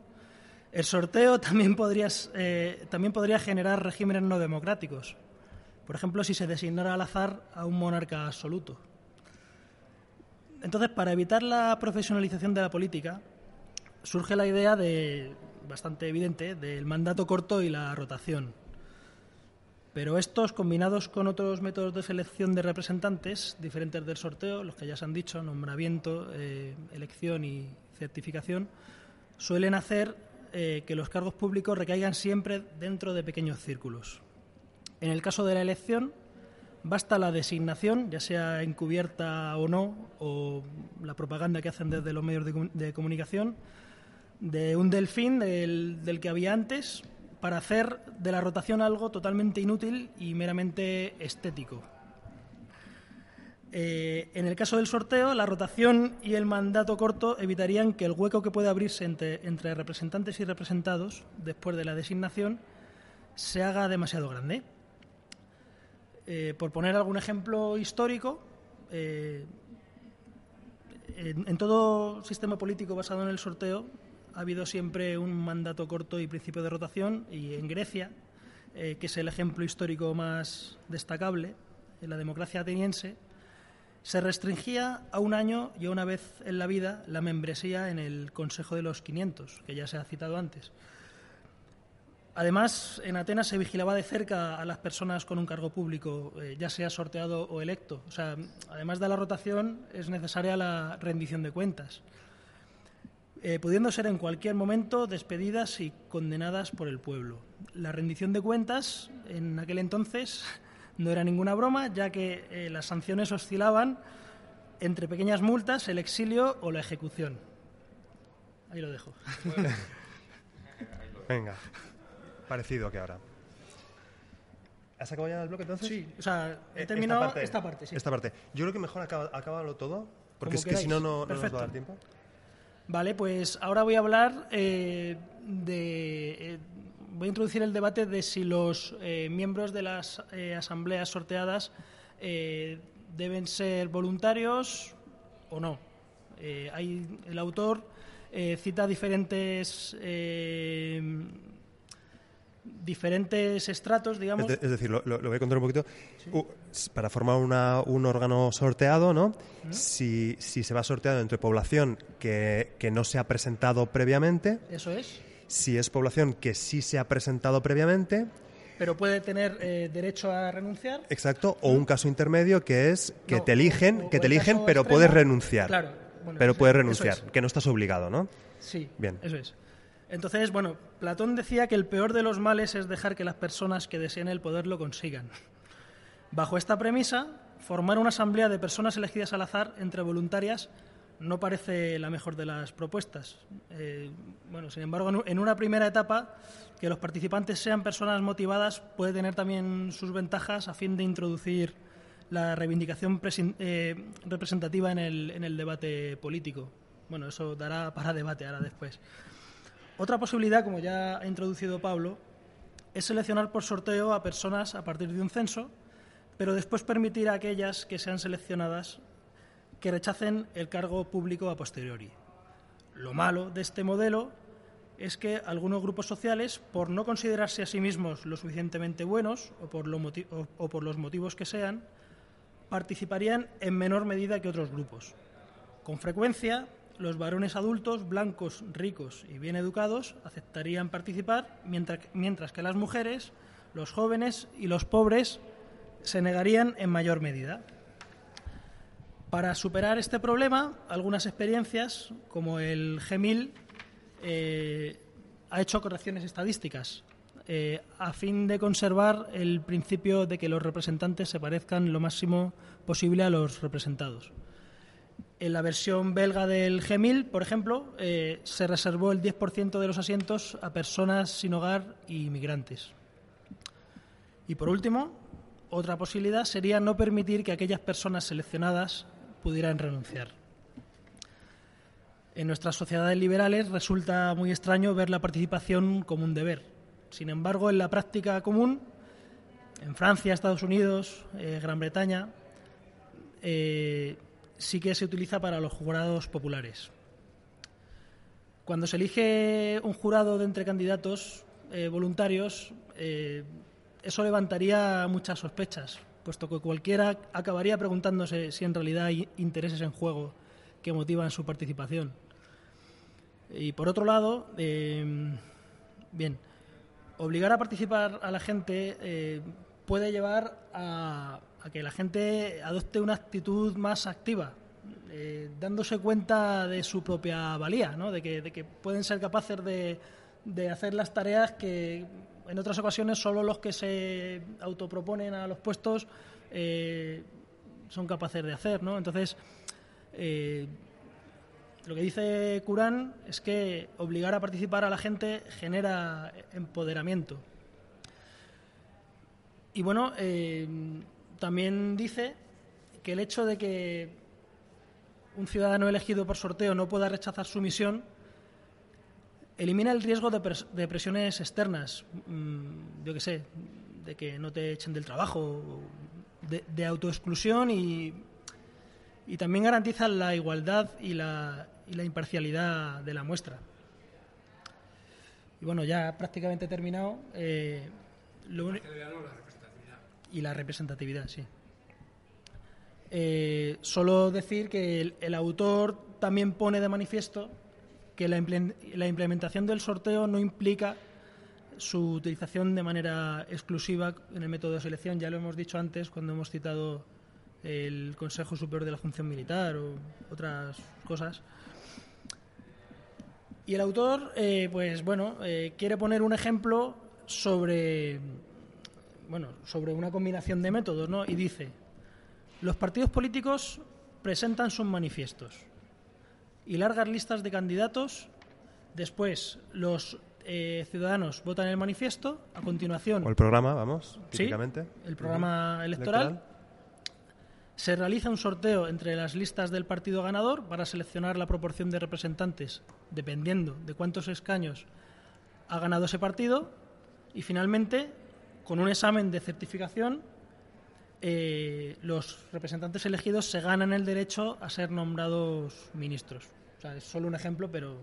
el sorteo también podría, eh, también podría generar regímenes no democráticos. Por ejemplo, si se designara al azar a un monarca absoluto. Entonces, para evitar la profesionalización de la política, surge la idea de, bastante evidente, del mandato corto y la rotación. Pero estos, combinados con otros métodos de selección de representantes diferentes del sorteo, los que ya se han dicho, nombramiento, eh, elección y certificación, suelen hacer eh, que los cargos públicos recaigan siempre dentro de pequeños círculos. En el caso de la elección, basta la designación, ya sea encubierta o no, o la propaganda que hacen desde los medios de, comunicación, de un delfín del, del que había antes para hacer de la rotación algo totalmente inútil y meramente estético. Eh, en el caso del sorteo, la rotación y el mandato corto evitarían que el hueco que puede abrirse entre, representantes y representados después de la designación se haga demasiado grande. Eh, por poner algún ejemplo histórico, eh, en, todo sistema político basado en el sorteo ha habido siempre un mandato corto y principio de rotación, y en Grecia, que es el ejemplo histórico más destacable, en la democracia ateniense, se restringía a un año y a una vez en la vida la membresía en el Consejo de los 500, que ya se ha citado antes. Además, en Atenas se vigilaba de cerca a las personas con un cargo público, eh, ya sea sorteado o electo. O sea, además de la rotación, es necesaria la rendición de cuentas, eh, pudiendo ser en cualquier momento despedidas y condenadas por el pueblo. La rendición de cuentas, en aquel entonces, no era ninguna broma, ya que eh, las sanciones oscilaban entre pequeñas multas, el exilio o la ejecución. Ahí lo dejo. Venga, parecido que ahora. ¿Has acabado ya el bloque entonces? Sí, o sea, he eh, terminado esta parte, esta parte, Yo creo que mejor acaba, todo, porque es que si no, no, nos va a dar tiempo. Vale, pues ahora voy a hablar eh, de, voy a introducir el debate de si los eh, miembros de las eh, asambleas sorteadas eh, deben ser voluntarios o no. hay, el autor cita diferentes diferentes estratos, digamos. Es, decir, lo, voy a contar un poquito. para formar un órgano sorteado, ¿no? Si, si, se va sorteado entre población que, que no se ha presentado previamente. Eso es si es población que sí se ha presentado previamente. Pero puede tener eh, derecho a renunciar. Exacto, o un caso intermedio que es que te eligen, que te eligen, pero puedes renunciar. Claro. pero puedes renunciar, que no estás obligado, ¿no? Sí. Bien. Eso es. Entonces, bueno, Platón decía que el peor de los males es dejar que las personas que deseen el poder lo consigan. Bajo esta premisa, formar una asamblea de personas elegidas al azar entre voluntarias no parece la mejor de las propuestas. Eh, bueno, sin embargo, en una primera etapa, que los participantes sean personas motivadas puede tener también sus ventajas a fin de introducir la reivindicación eh, representativa en el, en el debate político. Bueno, eso dará para debate ahora después. Otra posibilidad, como ya ha introducido Pablo, es seleccionar por sorteo a personas a partir de un censo, pero después permitir a aquellas que sean seleccionadas que rechacen el cargo público a posteriori. Lo malo de este modelo es que algunos grupos sociales, por no considerarse a sí mismos lo suficientemente buenos o por, los motivos que sean, participarían en menor medida que otros grupos. Con frecuencia, los varones adultos, blancos, ricos y bien educados aceptarían participar, mientras, mientras que las mujeres los jóvenes y los pobres se negarían en mayor medida. Para superar este problema, algunas experiencias, como el GEMIL, eh, ha hecho correcciones estadísticas eh, a fin de conservar el principio de que los representantes se parezcan lo máximo posible a los representados. En la versión belga del GEMIL, por ejemplo, eh, se reservó el 10% de los asientos a personas sin hogar y inmigrantes. Y por último, otra posibilidad sería no permitir que aquellas personas seleccionadas pudieran renunciar. En nuestras sociedades liberales resulta muy extraño ver la participación como un deber. Sin embargo, en la práctica común, en Francia, Estados Unidos, eh, Gran Bretaña, eh, sí que se utiliza para los jurados populares. Cuando se elige un jurado de entre candidatos eh, voluntarios, eso levantaría muchas sospechas, puesto que cualquiera acabaría preguntándose si en realidad hay intereses en juego que motivan su participación. Y por otro lado, bien, obligar a participar a la gente eh, puede llevar a, que la gente adopte una actitud más activa, eh, dándose cuenta de su propia valía, ¿no? de, que, pueden ser capaces de, hacer las tareas que en otras ocasiones solo los que se autoproponen a los puestos eh, son capaces de hacer. ¿no? Entonces, lo que dice Curán es que obligar a participar a la gente genera empoderamiento. Y bueno, eh, también dice que el hecho de que un ciudadano elegido por sorteo no pueda rechazar su misión elimina el riesgo de, presiones externas, mm, yo qué sé, de que no te echen del trabajo, de, autoexclusión y, y también garantiza la igualdad y la, y la imparcialidad de la muestra. Y bueno, ya prácticamente terminado. Eh, y la representatividad, sí. Eh, solo decir que el, autor también pone de manifiesto que la, implementación del sorteo no implica su utilización de manera exclusiva en el método de selección. Ya lo hemos dicho antes cuando hemos citado el Consejo Superior de la Función Militar o otras cosas. Y el autor, eh, pues bueno, eh, quiere poner un ejemplo sobre, bueno, sobre una combinación de métodos, ¿no? Y dice, los partidos políticos presentan sus manifiestos y largas listas de candidatos. Después, los eh, ciudadanos votan el manifiesto. A continuación. O el programa, vamos, Sí, el programa electoral se realiza un sorteo entre las listas del partido ganador para seleccionar la proporción de representantes dependiendo de cuántos escaños ha ganado ese partido y finalmente con un examen de certificación eh, los representantes elegidos se ganan el derecho a ser nombrados ministros. O sea, es solo un ejemplo, pero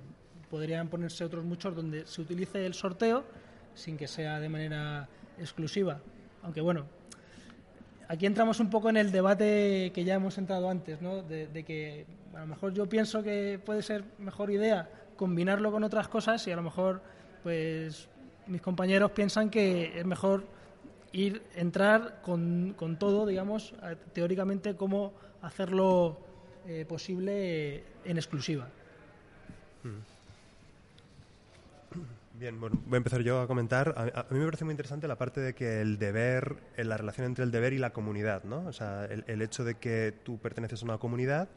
podrían ponerse otros muchos donde se utilice el sorteo sin que sea de manera exclusiva. Aunque bueno, aquí entramos un poco en el debate que ya hemos entrado antes, ¿no? de, que a lo mejor yo pienso que puede ser mejor idea combinarlo con otras cosas y a lo mejor pues mis compañeros piensan que es mejor ir entrar con, con todo, digamos, teóricamente cómo hacerlo eh, posible en exclusiva. Hmm. Bien, voy a empezar yo a comentar. A, mí me parece muy interesante la parte de que el deber, la relación entre el deber y la comunidad, ¿no? O sea, el, hecho de que tú perteneces a una comunidad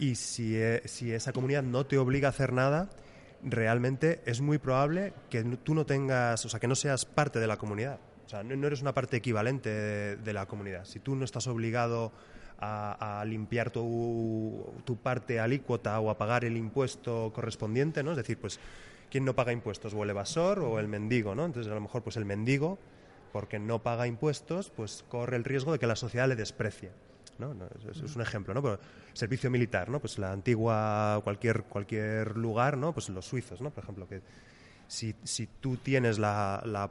y si, e, si, esa comunidad no te obliga a hacer nada, realmente es muy probable que tú no tengas, o sea, que no seas parte de la comunidad. O sea, no, eres una parte equivalente de, la comunidad. Si tú no estás obligado a, limpiar tu, tu parte alícuota o a pagar el impuesto correspondiente, ¿no? Es decir, pues ¿quién no paga impuestos? ¿O el evasor o el mendigo? ¿no? Entonces, a lo mejor, pues el mendigo, porque no paga impuestos, pues corre el riesgo de que la sociedad le desprecie. ¿no? es, un ejemplo, ¿no? Pero servicio militar, ¿no? Pues la antigua, cualquier, cualquier lugar, ¿no? Pues los suizos, ¿no? Por ejemplo, que si, si tú tienes la, la,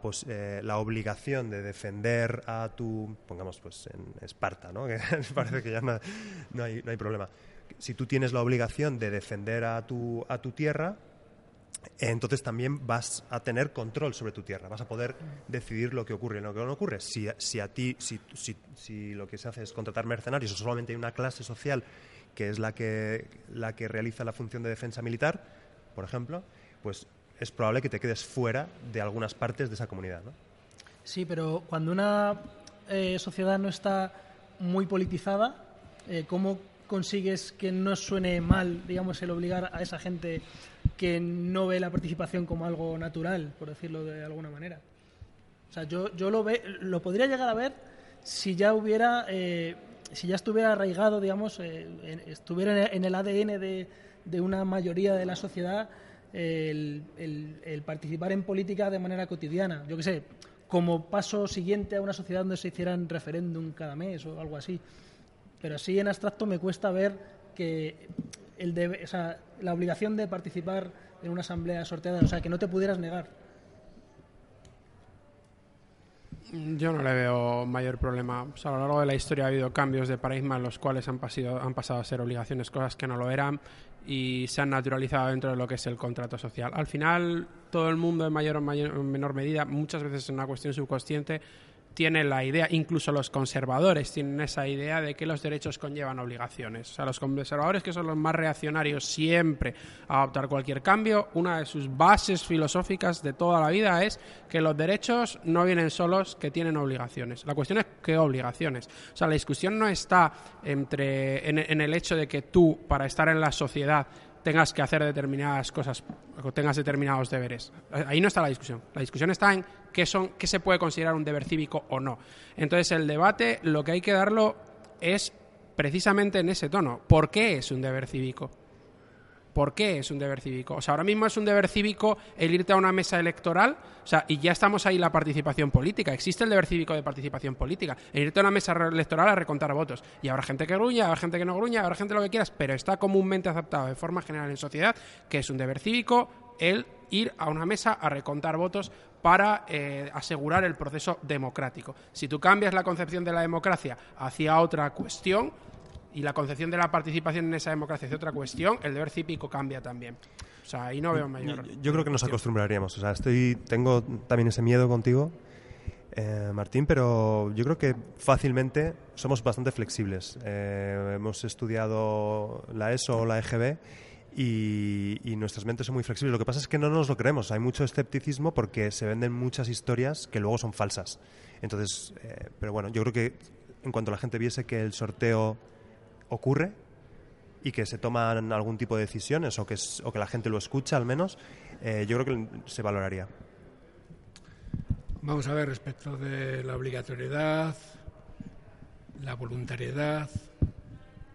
la, obligación de defender a tu, pongamos pues en Esparta, ¿no? Que parece que ya no, no, hay, no hay problema. Si tú tienes la obligación de defender a tu, a tu tierra, entonces también vas a tener control sobre tu tierra, vas a poder decidir lo que ocurre y lo que no ocurre. Si, si a ti, si, si, si lo que se hace es contratar mercenarios o solamente hay una clase social que es la que, la que realiza la función de defensa militar, por ejemplo, pues es probable que te quedes fuera de algunas partes de esa comunidad. ¿no? Sí, pero cuando una eh, sociedad no está muy politizada, eh, ¿cómo consigues que no suene mal, digamos, el obligar a esa gente que no ve la participación como algo natural, por decirlo de alguna manera? O sea, yo, yo lo, ve, lo podría llegar a ver si ya hubiera, eh, si ya estuviera arraigado, digamos, en- estuviera en el ADN de, de una mayoría de la sociedad el, participar en política de manera cotidiana. Yo qué sé, como paso siguiente a una sociedad donde se hicieran referéndum cada mes o algo así. Pero así en abstracto me cuesta ver que el o sea, la obligación de participar en una asamblea sorteada, o sea, que no te pudieras negar. Yo no le veo mayor problema. A lo largo de la historia ha habido cambios de paradigma en los cuales han, pasido- han pasado a ser obligaciones cosas que no lo eran y se han naturalizado dentro de lo que es el contrato social. Al final, todo el mundo en mayor o mayor- en menor medida, muchas veces en una cuestión subconsciente, tiene la idea, incluso los conservadores tienen esa idea de que los derechos conllevan obligaciones. O sea, los conservadores, que son los más reaccionarios siempre a adoptar cualquier cambio, una de sus bases filosóficas de toda la vida es que los derechos no vienen solos, que tienen obligaciones. La cuestión es qué obligaciones. O sea, la discusión no está entre, en, en el hecho de que tú, para estar en la sociedad, tengas que hacer determinadas cosas o tengas determinados deberes. Ahí no está la discusión. La discusión está en qué son qué se puede considerar un deber cívico o no. Entonces el debate lo que hay que darlo es precisamente en ese tono. ¿Por qué es un deber cívico? ¿Por qué es un deber cívico? O sea, ahora mismo es un deber cívico el irte a una mesa electoral, o sea, y ya estamos ahí la participación política. Existe el deber cívico de participación política. El irte a una mesa electoral a recontar votos. Y habrá gente que gruña, habrá gente que no gruña, habrá gente lo que quieras, pero está comúnmente aceptado de forma general en sociedad que es un deber cívico el ir a una mesa a recontar votos para eh, asegurar el proceso democrático. Si tú cambias la concepción de la democracia hacia otra cuestión, y la concepción de la participación en esa democracia es otra cuestión, el deber cívico cambia también. O sea, ahí no veo mayor. Yo, yo creo que nos acostumbraríamos. O sea, estoy, tengo también ese miedo contigo, eh, Martín, pero yo creo que fácilmente somos bastante flexibles. Eh, hemos estudiado la ESO o la EGB y, y nuestras mentes son muy flexibles. Lo que pasa es que no nos lo creemos. Hay mucho escepticismo porque se venden muchas historias que luego son falsas. Entonces, eh, pero bueno, yo creo que en cuanto la gente viese que el sorteo ocurre, y que se toman algún tipo de decisiones o que, o que la gente lo escucha al menos, eh, yo creo que se valoraría. Vamos a ver respecto de la obligatoriedad, la voluntariedad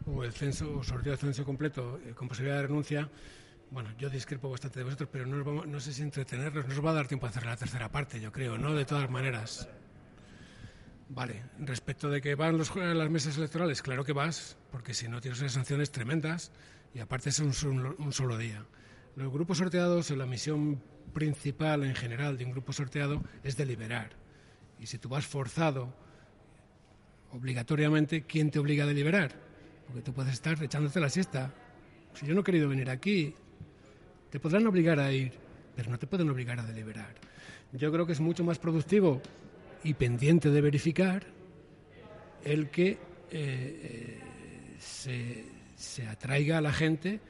o el censo o sorteo de censo completo eh, con posibilidad de renuncia. Bueno, yo discrepo bastante de vosotros, pero no, nos vamos- no sé si entretenernos, no os va a dar tiempo a hacer la tercera parte, yo creo, ¿no? De todas maneras. Vale, respecto de que van los, las mesas electorales, claro que vas, porque si no tienes unas sanciones tremendas y aparte es un, un solo día. Los grupos sorteados, la misión principal en general de un grupo sorteado es deliberar. Y si tú vas forzado, obligatoriamente, ¿quién te obliga a deliberar? Porque tú puedes estar echándote la siesta. Si yo no he querido venir aquí, te podrán obligar a ir, pero no te pueden obligar a deliberar. Yo creo que es mucho más productivo y pendiente de verificar el que eh, eh, se, se atraiga a la gente,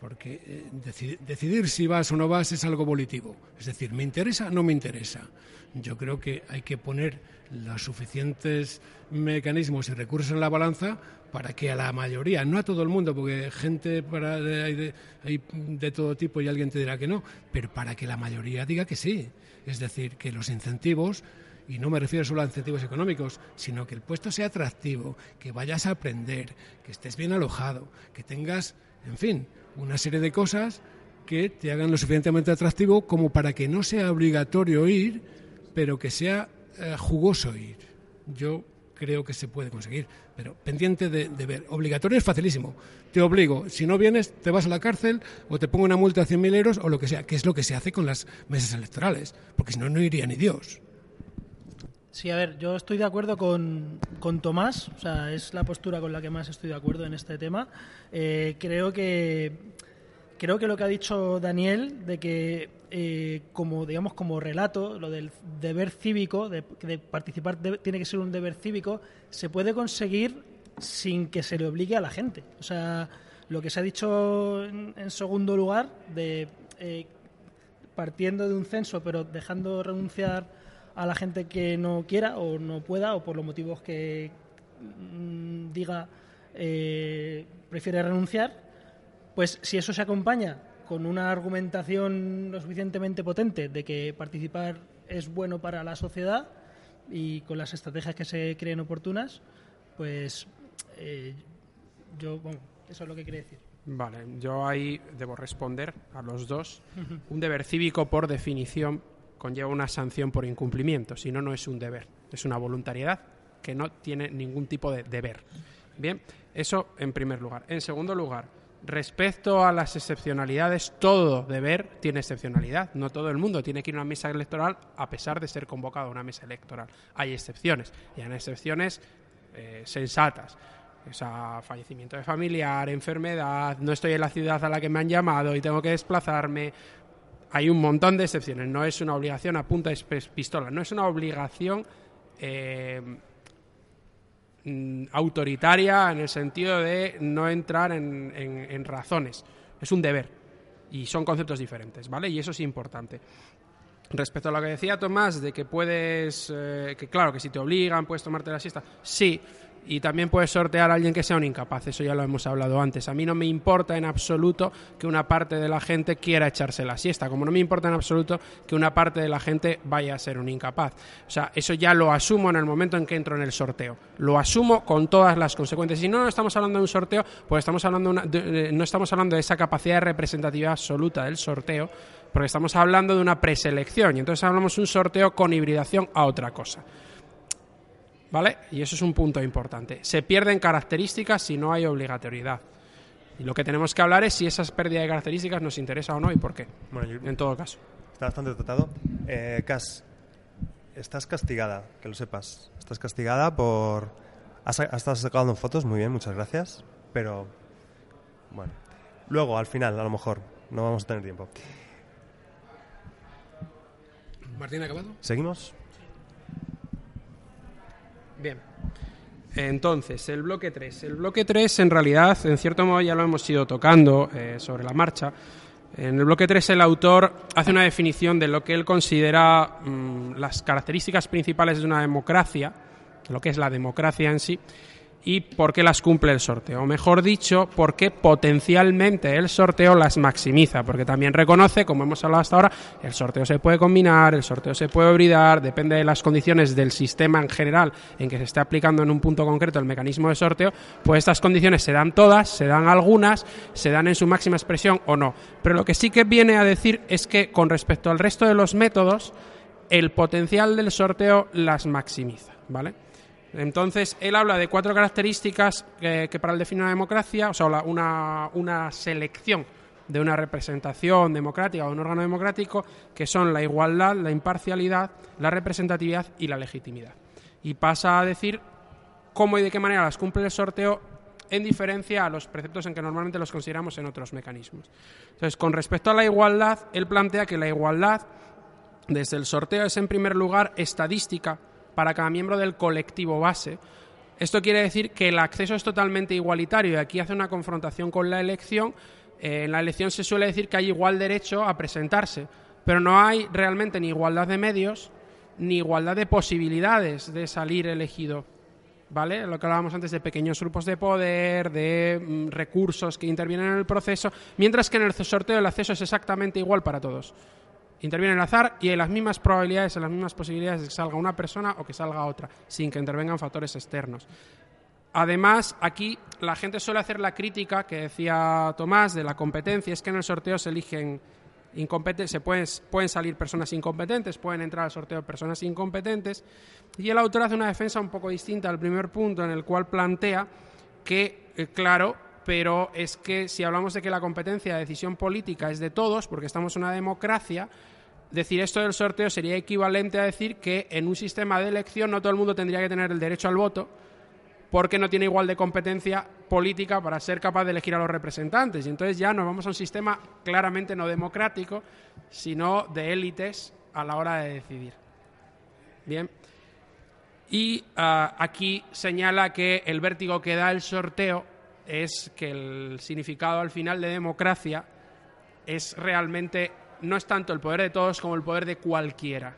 porque eh, deci- decidir si vas o no vas es algo volitivo. Es decir, ¿me interesa o no me interesa? Yo creo que hay que poner los suficientes mecanismos y recursos en la balanza para que a la mayoría, no a todo el mundo, porque gente para de, hay, de, de todo tipo y alguien te dirá que no, pero para que la mayoría diga que sí. Es decir, que los incentivos y no me refiero solo a incentivos económicos, sino que el puesto sea atractivo, que vayas a aprender, que estés bien alojado, que tengas, en fin, una serie de cosas que te hagan lo suficientemente atractivo como para que no sea obligatorio ir, pero que sea eh, jugoso ir. Yo creo que se puede conseguir, pero pendiente de, de ver. Obligatorio es facilísimo. Te obligo. Si no vienes, te vas a la cárcel o te pongo una multa de 100.000 euros o lo que sea, que es lo que se hace con las mesas electorales, porque si no, no iría ni Dios. Sí, a ver, yo estoy de acuerdo con, con Tomás, o sea, es la postura con la que más estoy de acuerdo en este tema. Eh, creo que, creo que lo que ha dicho Daniel, de que eh, como digamos como relato, lo del deber cívico, de, de participar de- tiene que ser un deber cívico, se puede conseguir sin que se le obligue a la gente. O sea, lo que se ha dicho en, en segundo lugar, de eh, partiendo de un censo, pero dejando renunciar a la gente que no quiera o no pueda, o por los motivos que mm, diga eh, prefiere renunciar, pues si eso se acompaña con una argumentación lo suficientemente potente de que participar es bueno para la sociedad y con las estrategias que se creen oportunas, pues eh, yo, bueno, eso es lo que quería decir. Vale, yo ahí debo responder a los dos. Un deber cívico, por definición, conlleva una sanción por incumplimiento. Si no, no es un deber, es una voluntariedad que no tiene ningún tipo de deber. Bien, eso en primer lugar. En segundo lugar, respecto a las excepcionalidades, todo deber tiene excepcionalidad. No todo el mundo tiene que ir a una mesa electoral a pesar de ser convocado a una mesa electoral. Hay excepciones, y hay excepciones eh, sensatas. Fallecimiento de familiar, enfermedad, no estoy en la ciudad a la que me han llamado y tengo que desplazarme. Hay un montón de excepciones. No es una obligación a punta de pistola. No es una obligación eh, autoritaria en el sentido de no entrar en, en- en razones. Es un deber. Y son conceptos diferentes, ¿vale? Y eso es importante. Respecto a lo que decía Tomás, de que puedes, eh, que claro, que si te obligan puedes tomarte la siesta, sí, y también puedes sortear a alguien que sea un incapaz, eso ya lo hemos hablado antes. A mí no me importa en absoluto que una parte de la gente quiera echarse la siesta, como no me importa en absoluto que una parte de la gente vaya a ser un incapaz. O sea, eso ya lo asumo en el momento en que entro en el sorteo. Lo asumo con todas las consecuencias. Si no, no estamos hablando de un sorteo, pues estamos hablando una- de- no estamos hablando de esa capacidad de representatividad absoluta del sorteo, porque estamos hablando de una preselección y entonces hablamos de un sorteo con hibridación a otra cosa. ¿Vale? Y eso es un punto importante. Se pierden características si no hay obligatoriedad. Y lo que tenemos que hablar es si esas pérdidas de características nos interesa o no y por qué. Bueno, yo- En todo caso. Está bastante tratado. Eh, Cas, estás castigada, que lo sepas. Estás castigada por... Has, has estado sacando fotos, muy bien, muchas gracias. Pero, bueno. Luego, al final, a lo mejor, no vamos a tener tiempo. Martín, ¿acabado? ¿Seguimos? Bien. Entonces, el bloque 3. El bloque 3, en realidad, en cierto modo ya lo hemos ido tocando eh, sobre la marcha. En el bloque 3 el autor hace una definición de lo que él considera mm, las características principales de una democracia, lo que es la democracia en sí, y por qué las cumple el sorteo. O mejor dicho, por qué potencialmente el sorteo las maximiza, porque también reconoce, como hemos hablado hasta ahora, el sorteo se puede combinar, el sorteo se puede hibridar, depende de las condiciones del sistema en general en que se esté aplicando en un punto concreto el mecanismo de sorteo, pues estas condiciones se dan todas, se dan algunas, se dan en su máxima expresión o no. Pero lo que sí que viene a decir es que con respecto al resto de los métodos, el potencial del sorteo las maximiza, ¿vale? Entonces, él habla de cuatro características que para el definir una democracia, o sea, una, una selección de una representación democrática o un órgano democrático, que son la igualdad, la imparcialidad, la representatividad y la legitimidad. Y pasa a decir cómo y de qué manera las cumple el sorteo en diferencia a los preceptos en que normalmente los consideramos en otros mecanismos. Entonces, con respecto a la igualdad, él plantea que la igualdad desde el sorteo es en primer lugar estadística para cada miembro del colectivo base. Esto quiere decir que el acceso es totalmente igualitario y aquí hace una confrontación con la elección. Eh, en la elección se suele decir que hay igual derecho a presentarse, pero no hay realmente ni igualdad de medios ni igualdad de posibilidades de salir elegido ¿vale? Lo que hablábamos antes de pequeños grupos de poder, de mm, recursos que intervienen en el proceso, mientras que en el sorteo el acceso es exactamente igual para todos. Interviene el azar y hay las mismas probabilidades, las mismas posibilidades de que salga una persona o que salga otra, sin que intervengan factores externos. Además, aquí la gente suele hacer la crítica que decía Tomás de la competencia, es que en el sorteo se eligen incompetentes, se pueden, salir personas incompetentes, pueden entrar al sorteo personas incompetentes, y el autor hace una defensa un poco distinta al primer punto, en el cual plantea que, eh, claro, pero es que si hablamos de que la competencia de decisión política es de todos, porque estamos en una democracia, decir esto del sorteo sería equivalente a decir que en un sistema de elección no todo el mundo tendría que tener el derecho al voto, porque no tiene igual de competencia política para ser capaz de elegir a los representantes. Y entonces ya nos vamos a un sistema claramente no democrático, sino de élites a la hora de decidir. Bien. Y ah, aquí señala que el vértigo que da el sorteo es que el significado al final de democracia es realmente no es tanto el poder de todos como el poder de cualquiera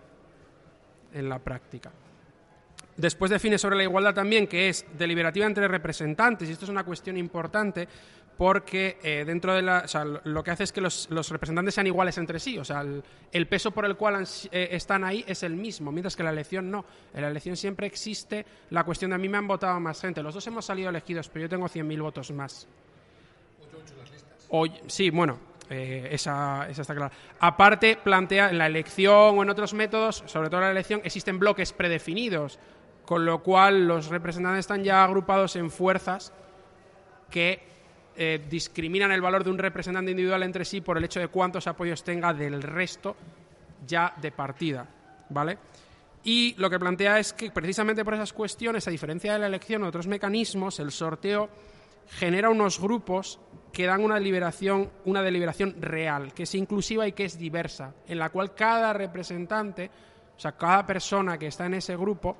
en la práctica. Después define sobre la igualdad también que es deliberativa entre representantes, y esto es una cuestión importante porque eh, dentro de la, o sea, lo que hace es que los, los, representantes sean iguales entre sí, o sea, el, el peso por el cual han, eh, están ahí es el mismo, mientras que la elección no. En la elección siempre existe la cuestión de a mí me han votado más gente, los dos hemos salido elegidos, pero yo tengo 100.000 votos más. O, sí, bueno, eh, esa, esa, está clara. Aparte, plantea en la elección o en otros métodos, sobre todo en la elección, existen bloques predefinidos, con lo cual los representantes están ya agrupados en fuerzas que eh, discriminan el valor de un representante individual entre sí por el hecho de cuántos apoyos tenga del resto ya de partida, ¿vale? Y lo que plantea es que precisamente por esas cuestiones, a diferencia de la elección o otros mecanismos, el sorteo genera unos grupos que dan una deliberación, una deliberación real, que es inclusiva y que es diversa, en la cual cada representante, o sea, cada persona que está en ese grupo,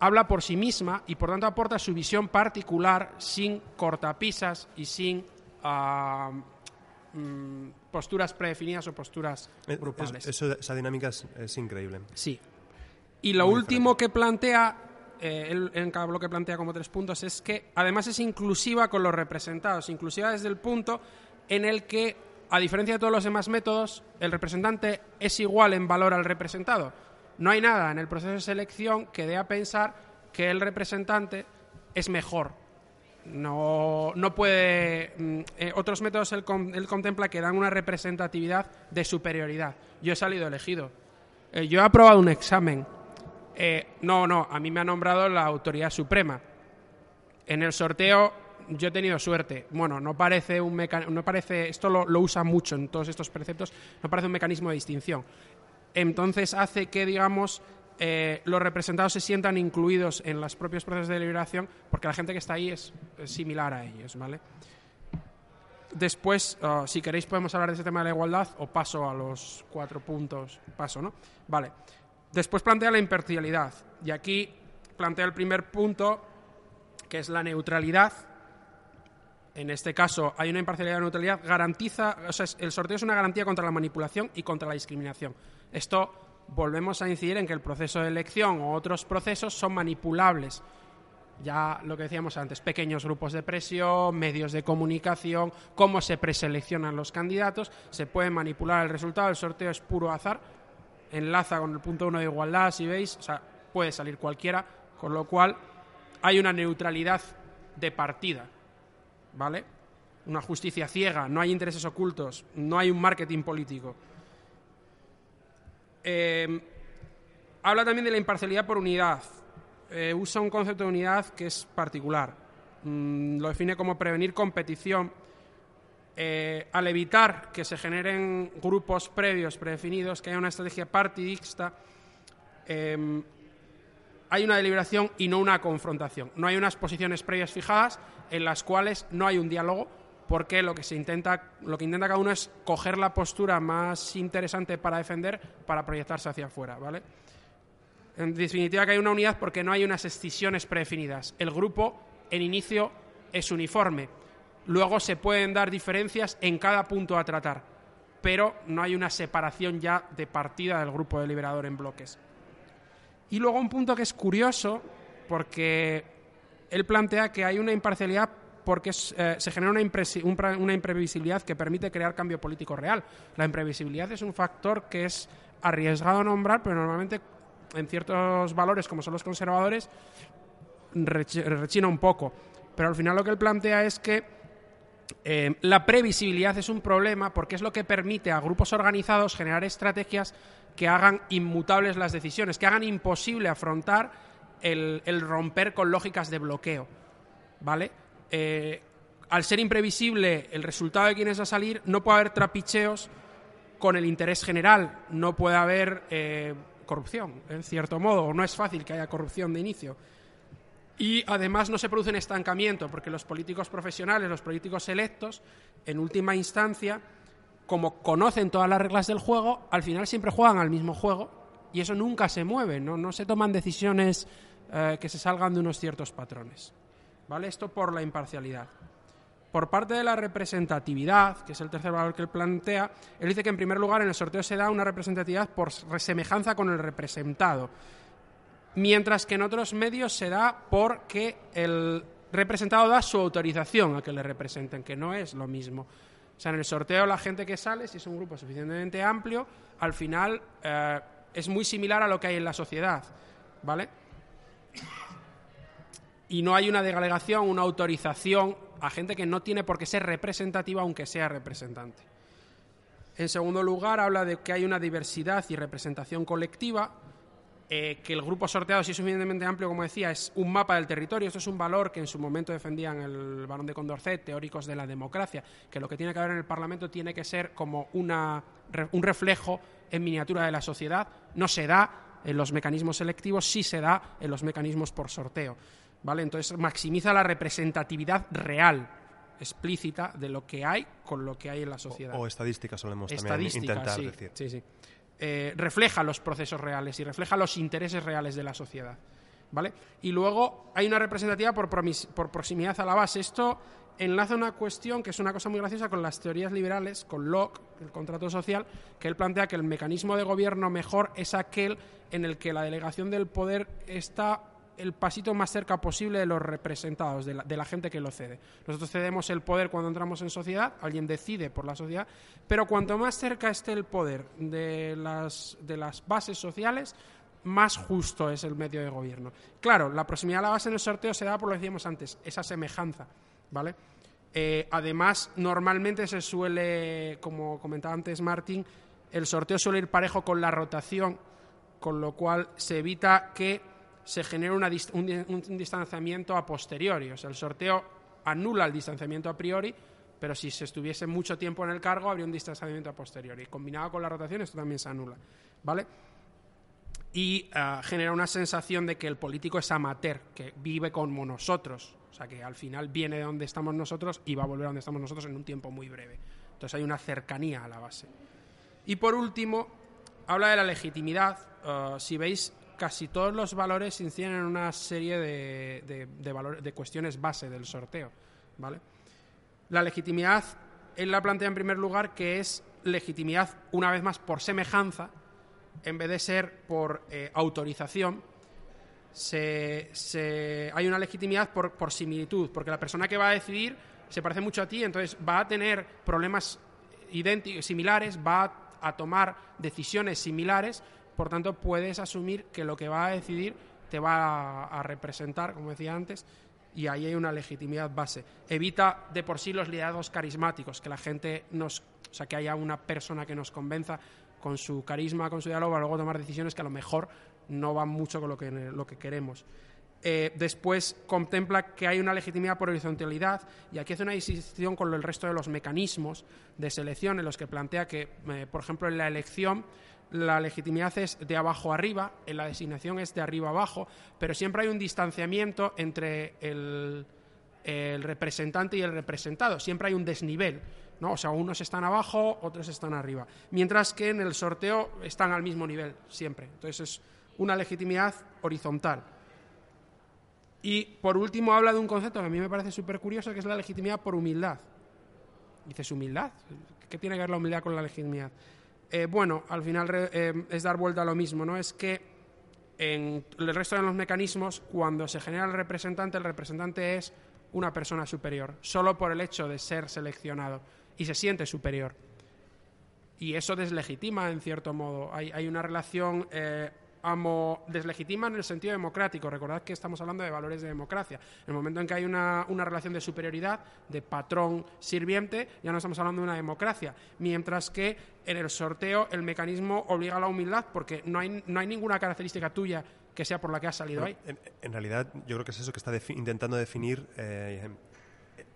habla por sí misma y por tanto aporta su visión particular sin cortapisas y sin uh, mm, posturas predefinidas o posturas grupales. Es, eso, esa dinámica es, es, increíble. Sí. Y lo Muy último diferente. que plantea, eh, él en cada bloque plantea como tres puntos, es que además es inclusiva con los representados, inclusiva desde el punto en el que, a diferencia de todos los demás métodos, el representante es igual en valor al representado no hay nada en el proceso de selección que dé a pensar que el representante es mejor. No, no puede. Mm, eh, otros métodos él, contempla que dan una representatividad de superioridad. Yo he salido elegido. Eh, yo he aprobado un examen. Eh, no, no, a mí me ha nombrado la autoridad suprema. En el sorteo yo he tenido suerte. Bueno, no parece un mecanismo, no parece, esto lo, usa mucho en todos estos preceptos, no parece un mecanismo de distinción entonces hace que, digamos, eh, los representados se sientan incluidos en los propios procesos de deliberación porque la gente que está ahí es, similar a ellos, ¿vale? Después, uh, si queréis, podemos hablar de ese tema de la igualdad o paso a los cuatro puntos. Paso, ¿no? Vale. Después plantea la imparcialidad. Y aquí plantea el primer punto, que es la neutralidad. En este caso, hay una imparcialidad y neutralidad. Garantiza, o sea, el sorteo es una garantía contra la manipulación y contra la discriminación. Esto volvemos a incidir en que el proceso de elección o otros procesos son manipulables. Ya lo que decíamos antes, pequeños grupos de presión, medios de comunicación, cómo se preseleccionan los candidatos, se puede manipular el resultado, el sorteo es puro azar, enlaza con el punto uno de igualdad, si veis, o sea, puede salir cualquiera, con lo cual hay una neutralidad de partida, ¿vale? Una justicia ciega, no hay intereses ocultos, no hay un marketing político. Eh, habla también de la imparcialidad por unidad. Eh, usa un concepto de unidad que es particular. Mm, lo define como prevenir competición. Eh, al evitar que se generen grupos previos predefinidos, que haya una estrategia partidista, eh, hay una deliberación y no una confrontación. No hay unas posiciones previas fijadas en las cuales no hay un diálogo, porque lo que se intenta, lo que intenta cada uno es coger la postura más interesante para defender para proyectarse hacia afuera, ¿vale? En definitiva que hay una unidad porque no hay unas escisiones predefinidas. El grupo en inicio es uniforme. Luego se pueden dar diferencias en cada punto a tratar, pero no hay una separación ya de partida del grupo deliberador en bloques. Y luego un punto que es curioso porque él plantea que hay una imparcialidad porque eh, se genera una, un, una, imprevisibilidad que permite crear cambio político real. La imprevisibilidad es un factor que es arriesgado a nombrar, pero normalmente en ciertos valores, como son los conservadores, rechina un poco. Pero al final lo que él plantea es que eh, la previsibilidad es un problema porque es lo que permite a grupos organizados generar estrategias que hagan inmutables las decisiones, que hagan imposible afrontar el romper con lógicas de bloqueo. ¿Vale? Eh, al ser imprevisible el resultado de quién es a salir, no puede haber trapicheos con el interés general, no puede haber eh, corrupción, en cierto modo, o no es fácil que haya corrupción de inicio. Y además no se produce estancamiento, porque los políticos profesionales, los políticos electos, en última instancia, como conocen todas las reglas del juego, al final siempre juegan al mismo juego y eso nunca se mueve, no, no se toman decisiones eh, que se salgan de unos ciertos patrones. ¿Vale? Esto por la imparcialidad. Por parte de la representatividad, que es el tercer valor que él plantea, él dice que en primer lugar en el sorteo se da una representatividad por semejanza con el representado, mientras que en otros medios se da porque el representado da su autorización a que le representen, que no es lo mismo. O sea, en el sorteo la gente que sale, si es un grupo suficientemente amplio, al final eh, es muy similar a lo que hay en la sociedad, ¿vale? Y no hay una delegación, una autorización a gente que no tiene por qué ser representativa aunque sea representante. En segundo lugar, habla de que hay una diversidad y representación colectiva, eh, que el grupo sorteado, si es suficientemente amplio, como decía, es un mapa del territorio. Esto es un valor que en su momento defendían el barón de Condorcet, teóricos de la democracia, que lo que tiene que haber en el Parlamento tiene que ser como un reflejo en miniatura de la sociedad. No se da en los mecanismos selectivos, sí se da en los mecanismos por sorteo. ¿Vale? Entonces maximiza la representatividad real, explícita, de lo que hay con lo que hay en la sociedad. O, o estadística solemos también Estadística, intentar sí, decir. sí, sí. Eh, refleja los procesos reales y refleja los intereses reales de la sociedad. ¿Vale? Y luego hay una representativa por, por proximidad a la base. Esto enlaza una cuestión que es una cosa muy graciosa con las teorías liberales, con Locke, el contrato social, que él plantea que el mecanismo de gobierno mejor es aquel en el que la delegación del poder está el pasito más cerca posible de los representados, de la, gente que lo cede. Nosotros cedemos el poder cuando entramos en sociedad, alguien decide por la sociedad, pero cuanto más cerca esté el poder de las, de las bases sociales, más justo es el medio de gobierno. Claro, la proximidad a la base en el sorteo se da por lo que decíamos antes, esa semejanza, ¿vale? Eh, además, normalmente se suele, como comentaba antes Martín, el sorteo suele ir parejo con la rotación, con lo cual se evita que se dist- un, di- un distanciamiento a posteriori. O sea, el sorteo anula el distanciamiento a priori, pero si se estuviese mucho tiempo en el cargo habría un distanciamiento a posteriori. Combinado con la rotación esto también se anula, ¿vale? y ah, genera una sensación de que el político es amateur, que vive como nosotros, o sea, que al final viene de donde estamos nosotros y va a volver a donde estamos nosotros en un tiempo muy breve. Entonces hay una cercanía a la base. Y por último, habla de la legitimidad. Ah, si veis, casi todos los valores inciden en una serie de, de, de de cuestiones base del sorteo, ¿vale? La legitimidad, él la plantea en primer lugar que es legitimidad, una vez más, por semejanza, en vez de ser por eh, autorización, hay una legitimidad por, por similitud, porque la persona que va a decidir se parece mucho a ti, entonces va a tener problemas similares, va a tomar decisiones similares, por tanto puedes asumir que lo que va a decidir te va a, representar, como decía antes, y ahí hay una legitimidad base. Evita de por sí los liderazgos carismáticos, que la gente nos, o sea, que haya una persona que nos convenza con su carisma, con su diálogo, a luego tomar decisiones que a lo mejor no van mucho con lo que, lo que queremos. Eh, después contempla que hay una legitimidad por horizontalidad y aquí hace una distinción con el resto de los mecanismos de selección en los que plantea que, eh, por ejemplo, en la elección la legitimidad es de abajo arriba, en la designación es de arriba abajo, pero siempre hay un distanciamiento entre el, el representante y el representado, siempre hay un desnivel. ¿no? O sea, unos están abajo, otros están arriba. Mientras que en el sorteo están al mismo nivel, siempre. Entonces es una legitimidad horizontal. Y por último habla de un concepto que a mí me parece súper curioso, que es la legitimidad por humildad. Dices, ¿humildad? ¿Qué tiene que ver la humildad con la legitimidad? Eh, bueno, al final eh, es dar vuelta a lo mismo, ¿no? Es que en el resto de los mecanismos, cuando se genera el representante, el representante es una persona superior, solo por el hecho de ser seleccionado y se siente superior. Y eso deslegitima, en cierto modo. Hay, hay una relación eh, amo, deslegitima en el sentido democrático. Recordad que estamos hablando de valores de democracia. En el momento en que hay una, una relación de superioridad, de patrón-sirviente, ya no estamos hablando de una democracia. Mientras que en el sorteo el mecanismo obliga a la humildad porque no hay, no hay ninguna característica tuya que sea por la que has salido ahí. En, en realidad, yo creo que es eso que está defi- intentando definir eh,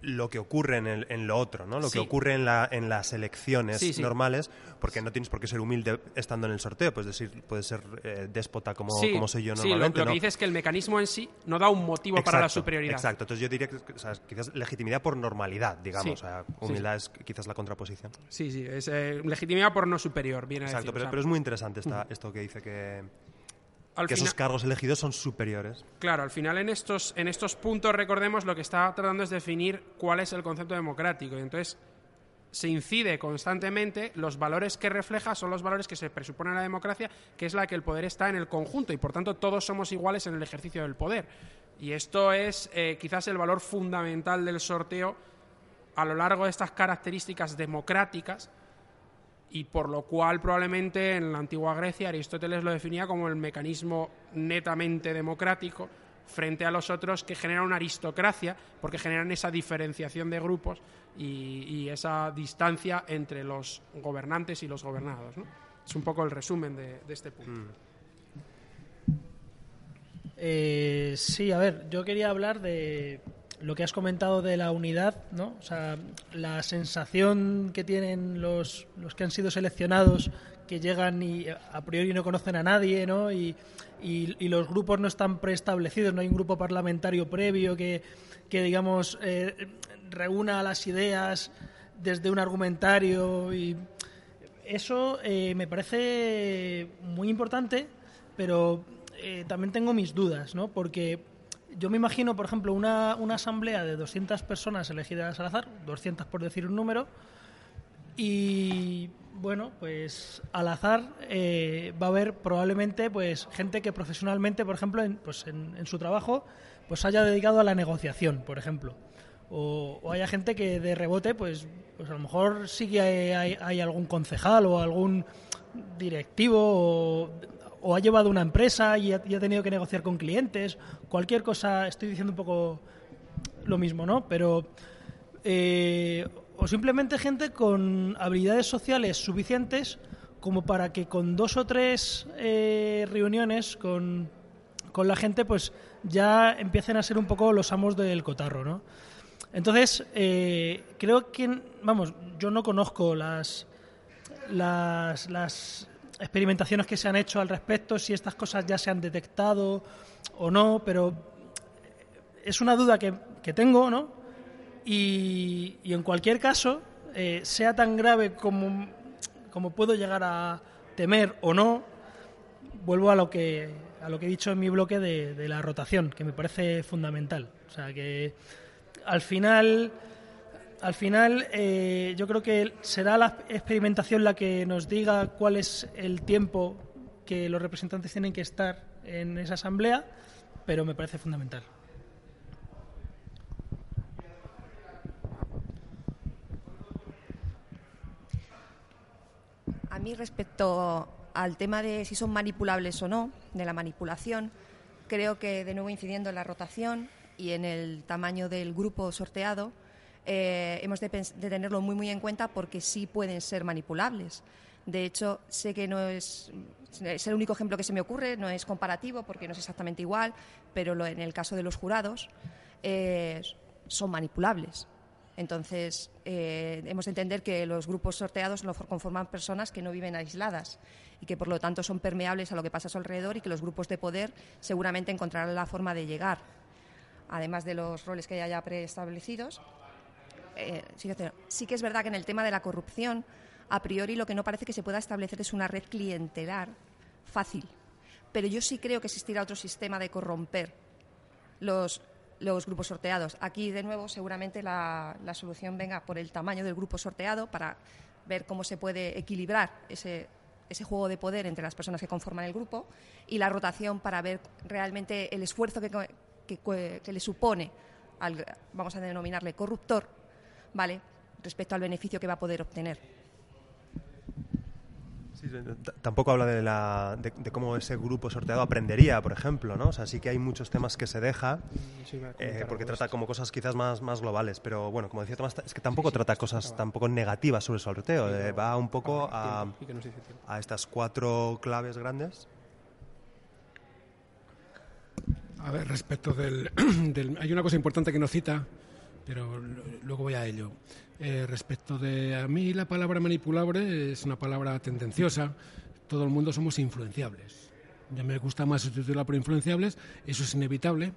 lo que ocurre en, el- en lo otro, ¿no? Lo Sí. que ocurre en, la, en las elecciones Sí, sí. normales, porque no tienes por qué ser humilde estando en el sorteo, puedes decir, puedes ser eh, déspota como, soy yo lo- normalmente, lo, ¿no? que dice es que el mecanismo en sí no da un motivo para la superioridad. Exacto, entonces yo diría que o sea, quizás legitimidad por normalidad, digamos, o sea, humildad es quizás la contraposición. Sí, sí, es eh, legitimidad por no superior, viene a Exacto, decir, pero, o sea, pero es muy interesante esta- esto que dice que, al que final- esos cargos elegidos son superiores. Claro, al final en estos, en estos puntos, recordemos, lo que está tratando es definir cuál es el concepto democrático. Y entonces se incide constantemente, los valores que refleja son los valores que se presuponen en la democracia, que es la que el poder está en el conjunto y por tanto todos somos iguales en el ejercicio del poder. Y esto es eh, quizás el valor fundamental del sorteo a lo largo de estas características democráticas y por lo cual probablemente en la antigua Grecia Aristóteles lo definía como el mecanismo netamente democrático frente a los otros que generan una aristocracia porque generan esa diferenciación de grupos y, y esa distancia entre los gobernantes y los gobernados. ¿no? Es un poco el resumen de, de este punto. Eh, sí, a ver, yo quería hablar de lo que has comentado de la unidad, ¿no? O sea, la sensación que tienen los, los que han sido seleccionados, que llegan y a priori no conocen a nadie, ¿no? Y, y- y los grupos no están preestablecidos, no hay un grupo parlamentario previo que, que digamos, eh, reúna las ideas desde un argumentario y eso eh, me parece muy importante, pero eh, también tengo mis dudas, ¿no? Porque yo me imagino, por ejemplo, una, una asamblea de 200 personas elegidas al azar, 200 por decir un número, y bueno, pues al azar eh, va a haber probablemente pues gente que profesionalmente, por ejemplo, en, pues en, en su trabajo, pues haya dedicado a la negociación, por ejemplo. O, o haya gente que de rebote, pues, pues a lo mejor sí que hay, hay- hay algún concejal o algún directivo o, o ha llevado una empresa y ha, tenido que negociar con clientes. Cualquier cosa, estoy diciendo un poco lo mismo, ¿no? Pero eh, o simplemente gente con habilidades sociales suficientes como para que con dos o tres eh, reuniones con, con la gente pues ya empiecen a ser un poco los amos del cotarro, ¿no? Entonces, eh, creo que, vamos, yo no conozco las, las experimentaciones que se han hecho al respecto, si estas cosas ya se han detectado o no, pero es una duda que, que tengo, ¿no? Y, en cualquier caso, eh, sea tan grave como, como puedo llegar a temer o no, vuelvo a lo que a lo que he dicho en mi bloque de, de la rotación, que me parece fundamental. O sea que al final, al final eh, yo creo que será la experimentación la que nos diga cuál es el tiempo que los representantes tienen que estar en esa asamblea, pero me parece fundamental. A mí respecto al tema de si son manipulables o no, de la manipulación, creo que de nuevo incidiendo en la rotación y en el tamaño del grupo sorteado, eh, hemos de, de tenerlo muy muy en cuenta porque sí pueden ser manipulables. De hecho, sé que no es, es el único ejemplo que se me ocurre, no es comparativo porque no es exactamente igual, pero lo- en el caso de los jurados eh, son manipulables. Entonces, eh, hemos de entender que los grupos sorteados lo for- conforman personas que no viven aisladas y que, por lo tanto, son permeables a lo que pasa a su alrededor y que los grupos de poder seguramente encontrarán la forma de llegar, además de los roles que haya ya preestablecidos. Eh, sí, que- es verdad que en el tema de la corrupción, a priori lo que no parece que se pueda establecer es una red clientelar fácil. Pero yo sí creo que existirá otro sistema de corromper los, grupos sorteados. Aquí, de nuevo, seguramente la, solución venga por el tamaño del grupo sorteado para ver cómo se puede equilibrar ese, juego de poder entre las personas que conforman el grupo y la rotación para ver realmente el esfuerzo que, que le supone al, vamos a denominarle corruptor, ¿vale? Respecto al beneficio que va a poder obtener. Sí, Tampoco habla de, la, de, de cómo ese grupo sorteado aprendería, por ejemplo, ¿no? O sea, sí que hay muchos temas que se deja, Sí, eh, porque trata como cosas quizás más, más globales, pero bueno, como decía Tomás, es que tampoco trata cosas tampoco negativas sobre el sorteo, eh, va un poco a, a estas cuatro claves grandes. A ver, respecto del, del- Hay una cosa importante que nos cita pero luego voy a ello. Eh, respecto de a mí la palabra manipulable es una palabra tendenciosa. Todo el mundo somos influenciables. Ya me gusta más sustituirla por influenciables, eso es inevitable.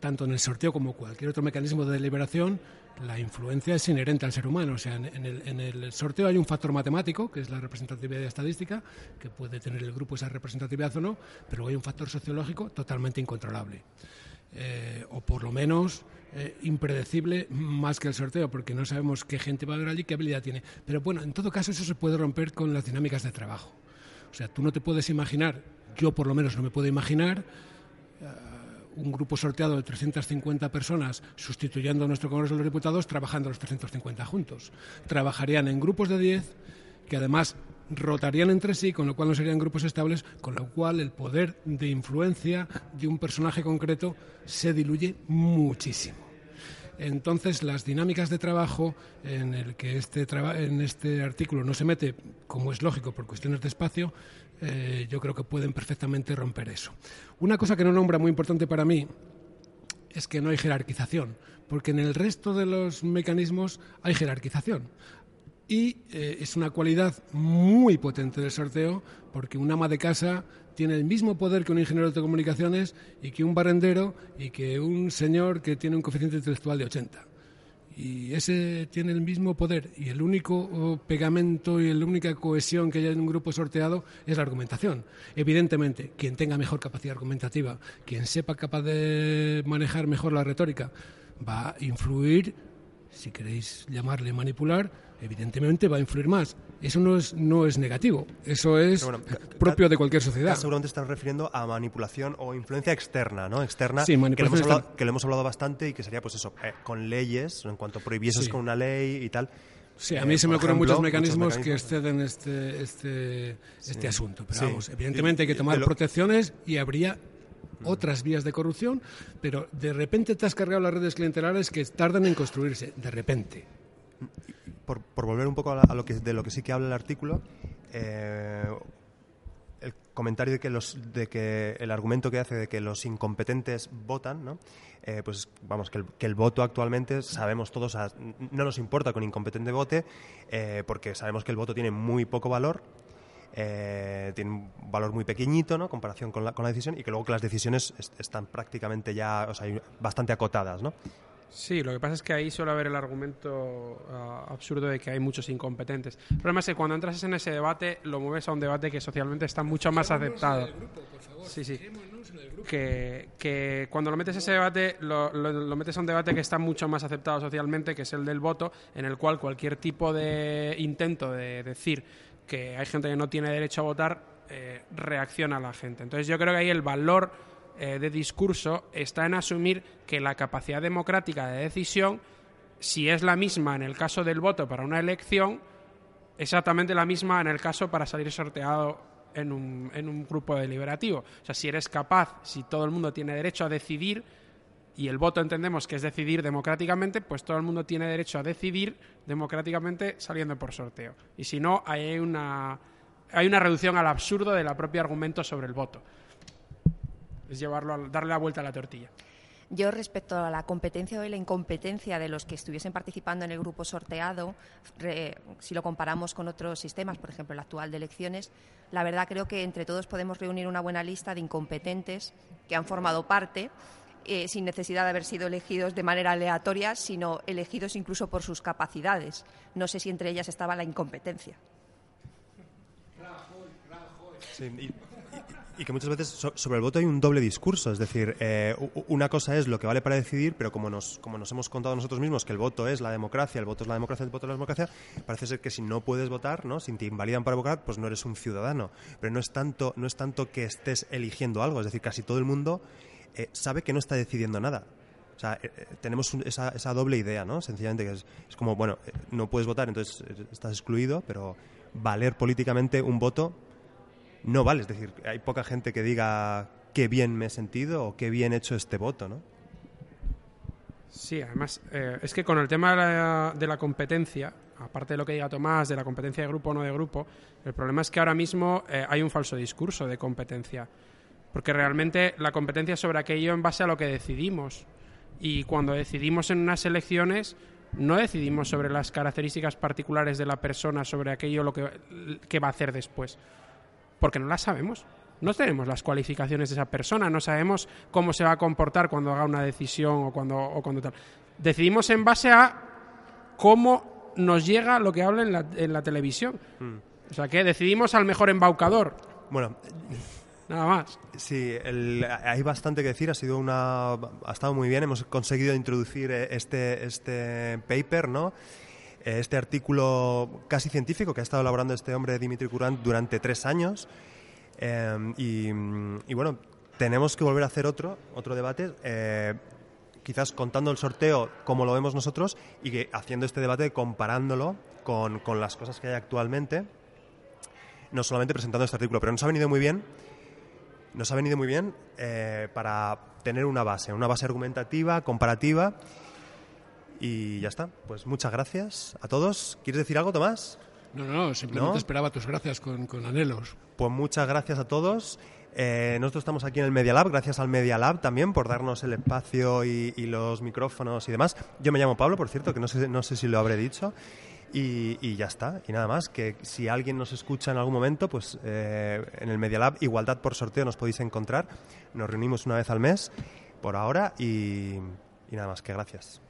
Tanto en el sorteo como cualquier otro mecanismo de deliberación, la influencia es inherente al ser humano. O sea, en, el, en el sorteo hay un factor matemático, que es la representatividad estadística, que puede tener el grupo esa representatividad o no, pero hay un factor sociológico totalmente incontrolable eh, o por lo menos eh, impredecible más que el sorteo, porque no sabemos qué gente va a haber allí, qué habilidad tiene. Pero bueno, en todo caso eso se puede romper con las dinámicas de trabajo. O sea, tú no te puedes imaginar, yo por lo menos no me puedo imaginar, eh, un grupo sorteado de 350 personas sustituyendo a nuestro Congreso de los Diputados trabajando los 350 juntos. Trabajarían en grupos de 10 que además rotarían entre sí, con lo cual no serían grupos estables, con lo cual el poder de influencia de un personaje concreto se diluye muchísimo. Entonces, las dinámicas de trabajo en el que este, en este artículo no se mete, como es lógico, por cuestiones de espacio, eh, yo creo que pueden perfectamente romper eso. Una cosa que no nombra muy importante para mí es que no hay jerarquización, porque en el resto de los mecanismos hay jerarquización. Y eh, es una cualidad muy potente del sorteo, porque un ama de casa tiene el mismo poder que un ingeniero de telecomunicaciones y que un barrendero y que un señor que tiene un coeficiente intelectual de 80. Y ese tiene el mismo poder y el único oh, pegamento y la única cohesión que hay en un grupo sorteado es la argumentación. Evidentemente, quien tenga mejor capacidad argumentativa, quien sepa capaz de manejar mejor la retórica, va a influir, si queréis llamarle manipular, evidentemente va a influir más. Eso no es, no es negativo, eso es bueno, propio de cualquier sociedad. Seguramente estás refiriendo a manipulación o influencia externa, ¿no? Externa, Sí, que, manipulación hemos hablado, que lo hemos hablado bastante y que sería, pues eso, eh, con leyes, en cuanto prohibieses Sí. con una ley y tal. Sí, a Eh, mí se me ocurren ejemplo, muchos mecanismos que mecanismos. exceden este, este, este asunto. Pero vamos, evidentemente hay que tomar lo- protecciones y habría otras vías de corrupción, pero de repente te has cargado las redes clientelares que tardan en construirse, de repente. Por, por volver un poco a, la- a lo que, de lo que sí que habla el artículo, eh, el comentario de que, los, de que el argumento que hace de que los incompetentes votan, ¿no? Eh, pues vamos, que el, que el voto actualmente sabemos todos, no nos importa un incompetente vote, eh, porque sabemos que el voto tiene muy poco valor. eh, tiene un valor muy pequeñito, ¿no? Comparación con la, con la decisión, y que luego que las decisiones est- están prácticamente ya, o sea, bastante acotadas, ¿no? Sí, lo que pasa es que ahí suele haber el argumento ah, absurdo de que hay muchos incompetentes. El problema es que cuando entras en ese debate, lo mueves a un debate que socialmente está mucho más aceptado. Sí, sí. Que, que cuando lo metes a ese debate, lo, lo- lo metes a un debate que está mucho más aceptado socialmente, que es el del voto, en el cual cualquier tipo de intento de decir que hay gente que no tiene derecho a votar, eh, reacciona a la gente. Entonces yo creo que ahí el valor eh, de discurso está en asumir que la capacidad democrática de decisión, si es la misma en el caso del voto para una elección, exactamente la misma en el caso para salir sorteado en un, en un grupo deliberativo. O sea, si eres capaz, si todo el mundo tiene derecho a decidir, y el voto entendemos que es decidir democráticamente, pues todo el mundo tiene derecho a decidir democráticamente saliendo por sorteo. Y si no, hay una, hay una reducción al absurdo del propio argumento sobre el voto. Es llevarlo a, darle la vuelta a la tortilla. Yo respecto a la competencia o la incompetencia de los que estuviesen participando en el grupo sorteado, re- si lo comparamos con otros sistemas, por ejemplo el actual de elecciones, la verdad creo que entre todos podemos reunir una buena lista de incompetentes que han formado parte eh, sin necesidad de haber sido elegidos de manera aleatoria, sino elegidos incluso por sus capacidades. No sé si entre ellas estaba la incompetencia. Sí, y, y- que muchas veces so- sobre el voto hay un doble discurso, es decir, eh, una cosa es lo que vale para decidir, pero como nos, como nos hemos contado nosotros mismos que el voto es la democracia, el voto es la democracia, el voto es la democracia, parece ser que si no puedes votar, ¿no? si te invalidan para votar, pues no eres un ciudadano. Pero no es tanto, no es tanto que estés eligiendo algo, es decir, casi todo el mundo eh, sabe que no está decidiendo nada. O sea, eh, tenemos esa, esa doble idea, ¿no? Sencillamente que es, como, bueno, no puedes votar, entonces estás excluido, pero valer políticamente un voto no vale. Es decir, hay poca gente que diga qué bien me he sentido o qué bien he hecho este voto, ¿no? Sí, además, eh, es que con el tema de la, competencia, aparte de lo que diga Tomás, de la competencia de grupo o no de grupo, el problema es que ahora mismo eh, hay un falso discurso de competencia. Porque realmente la competencia es sobre aquello en base a lo que decidimos. Y cuando decidimos en unas elecciones, no decidimos sobre las características particulares de la persona, sobre aquello lo que, que va a hacer después, porque no las sabemos. No tenemos las cualificaciones de esa persona, no sabemos cómo se va a comportar cuando haga una decisión o cuando, o cuando tal. Decidimos en base a cómo nos llega lo que habla en la, en la televisión. O sea que decidimos al mejor embaucador, Bueno, nada más. Sí, el- hay bastante que decir. Ha sido una, ha estado muy bien. Hemos conseguido introducir eh, este este paper, ¿no? Este artículo casi científico que ha estado elaborando este hombre Dimitri Curant durante tres años. Y, mm, y bueno, tenemos que volver a hacer otro otro debate. eh, quizás contando el sorteo como lo vemos nosotros y que haciendo este debate comparándolo con, con las cosas que hay actualmente, no solamente presentando este artículo, pero nos ha venido muy bien nos ha venido muy bien eh, para tener una base, una base argumentativa, comparativa. Y ya está. Pues muchas gracias a todos. ¿Quieres decir algo, Tomás? No, no, simplemente ¿No? esperaba tus gracias con, con anhelos. Pues muchas gracias a todos. Eh, nosotros estamos aquí en el Media Lab, gracias al Media Lab también por darnos el espacio y, y los micrófonos y demás. Yo me llamo Pablo, por cierto, que no sé, no sé si lo habré dicho. Y, y ya está. Y nada más, que si alguien nos escucha en algún momento, pues eh, en el Media Lab, igualdad por sorteo, nos podéis encontrar. Nos reunimos una vez al mes por ahora y, y nada más, que gracias.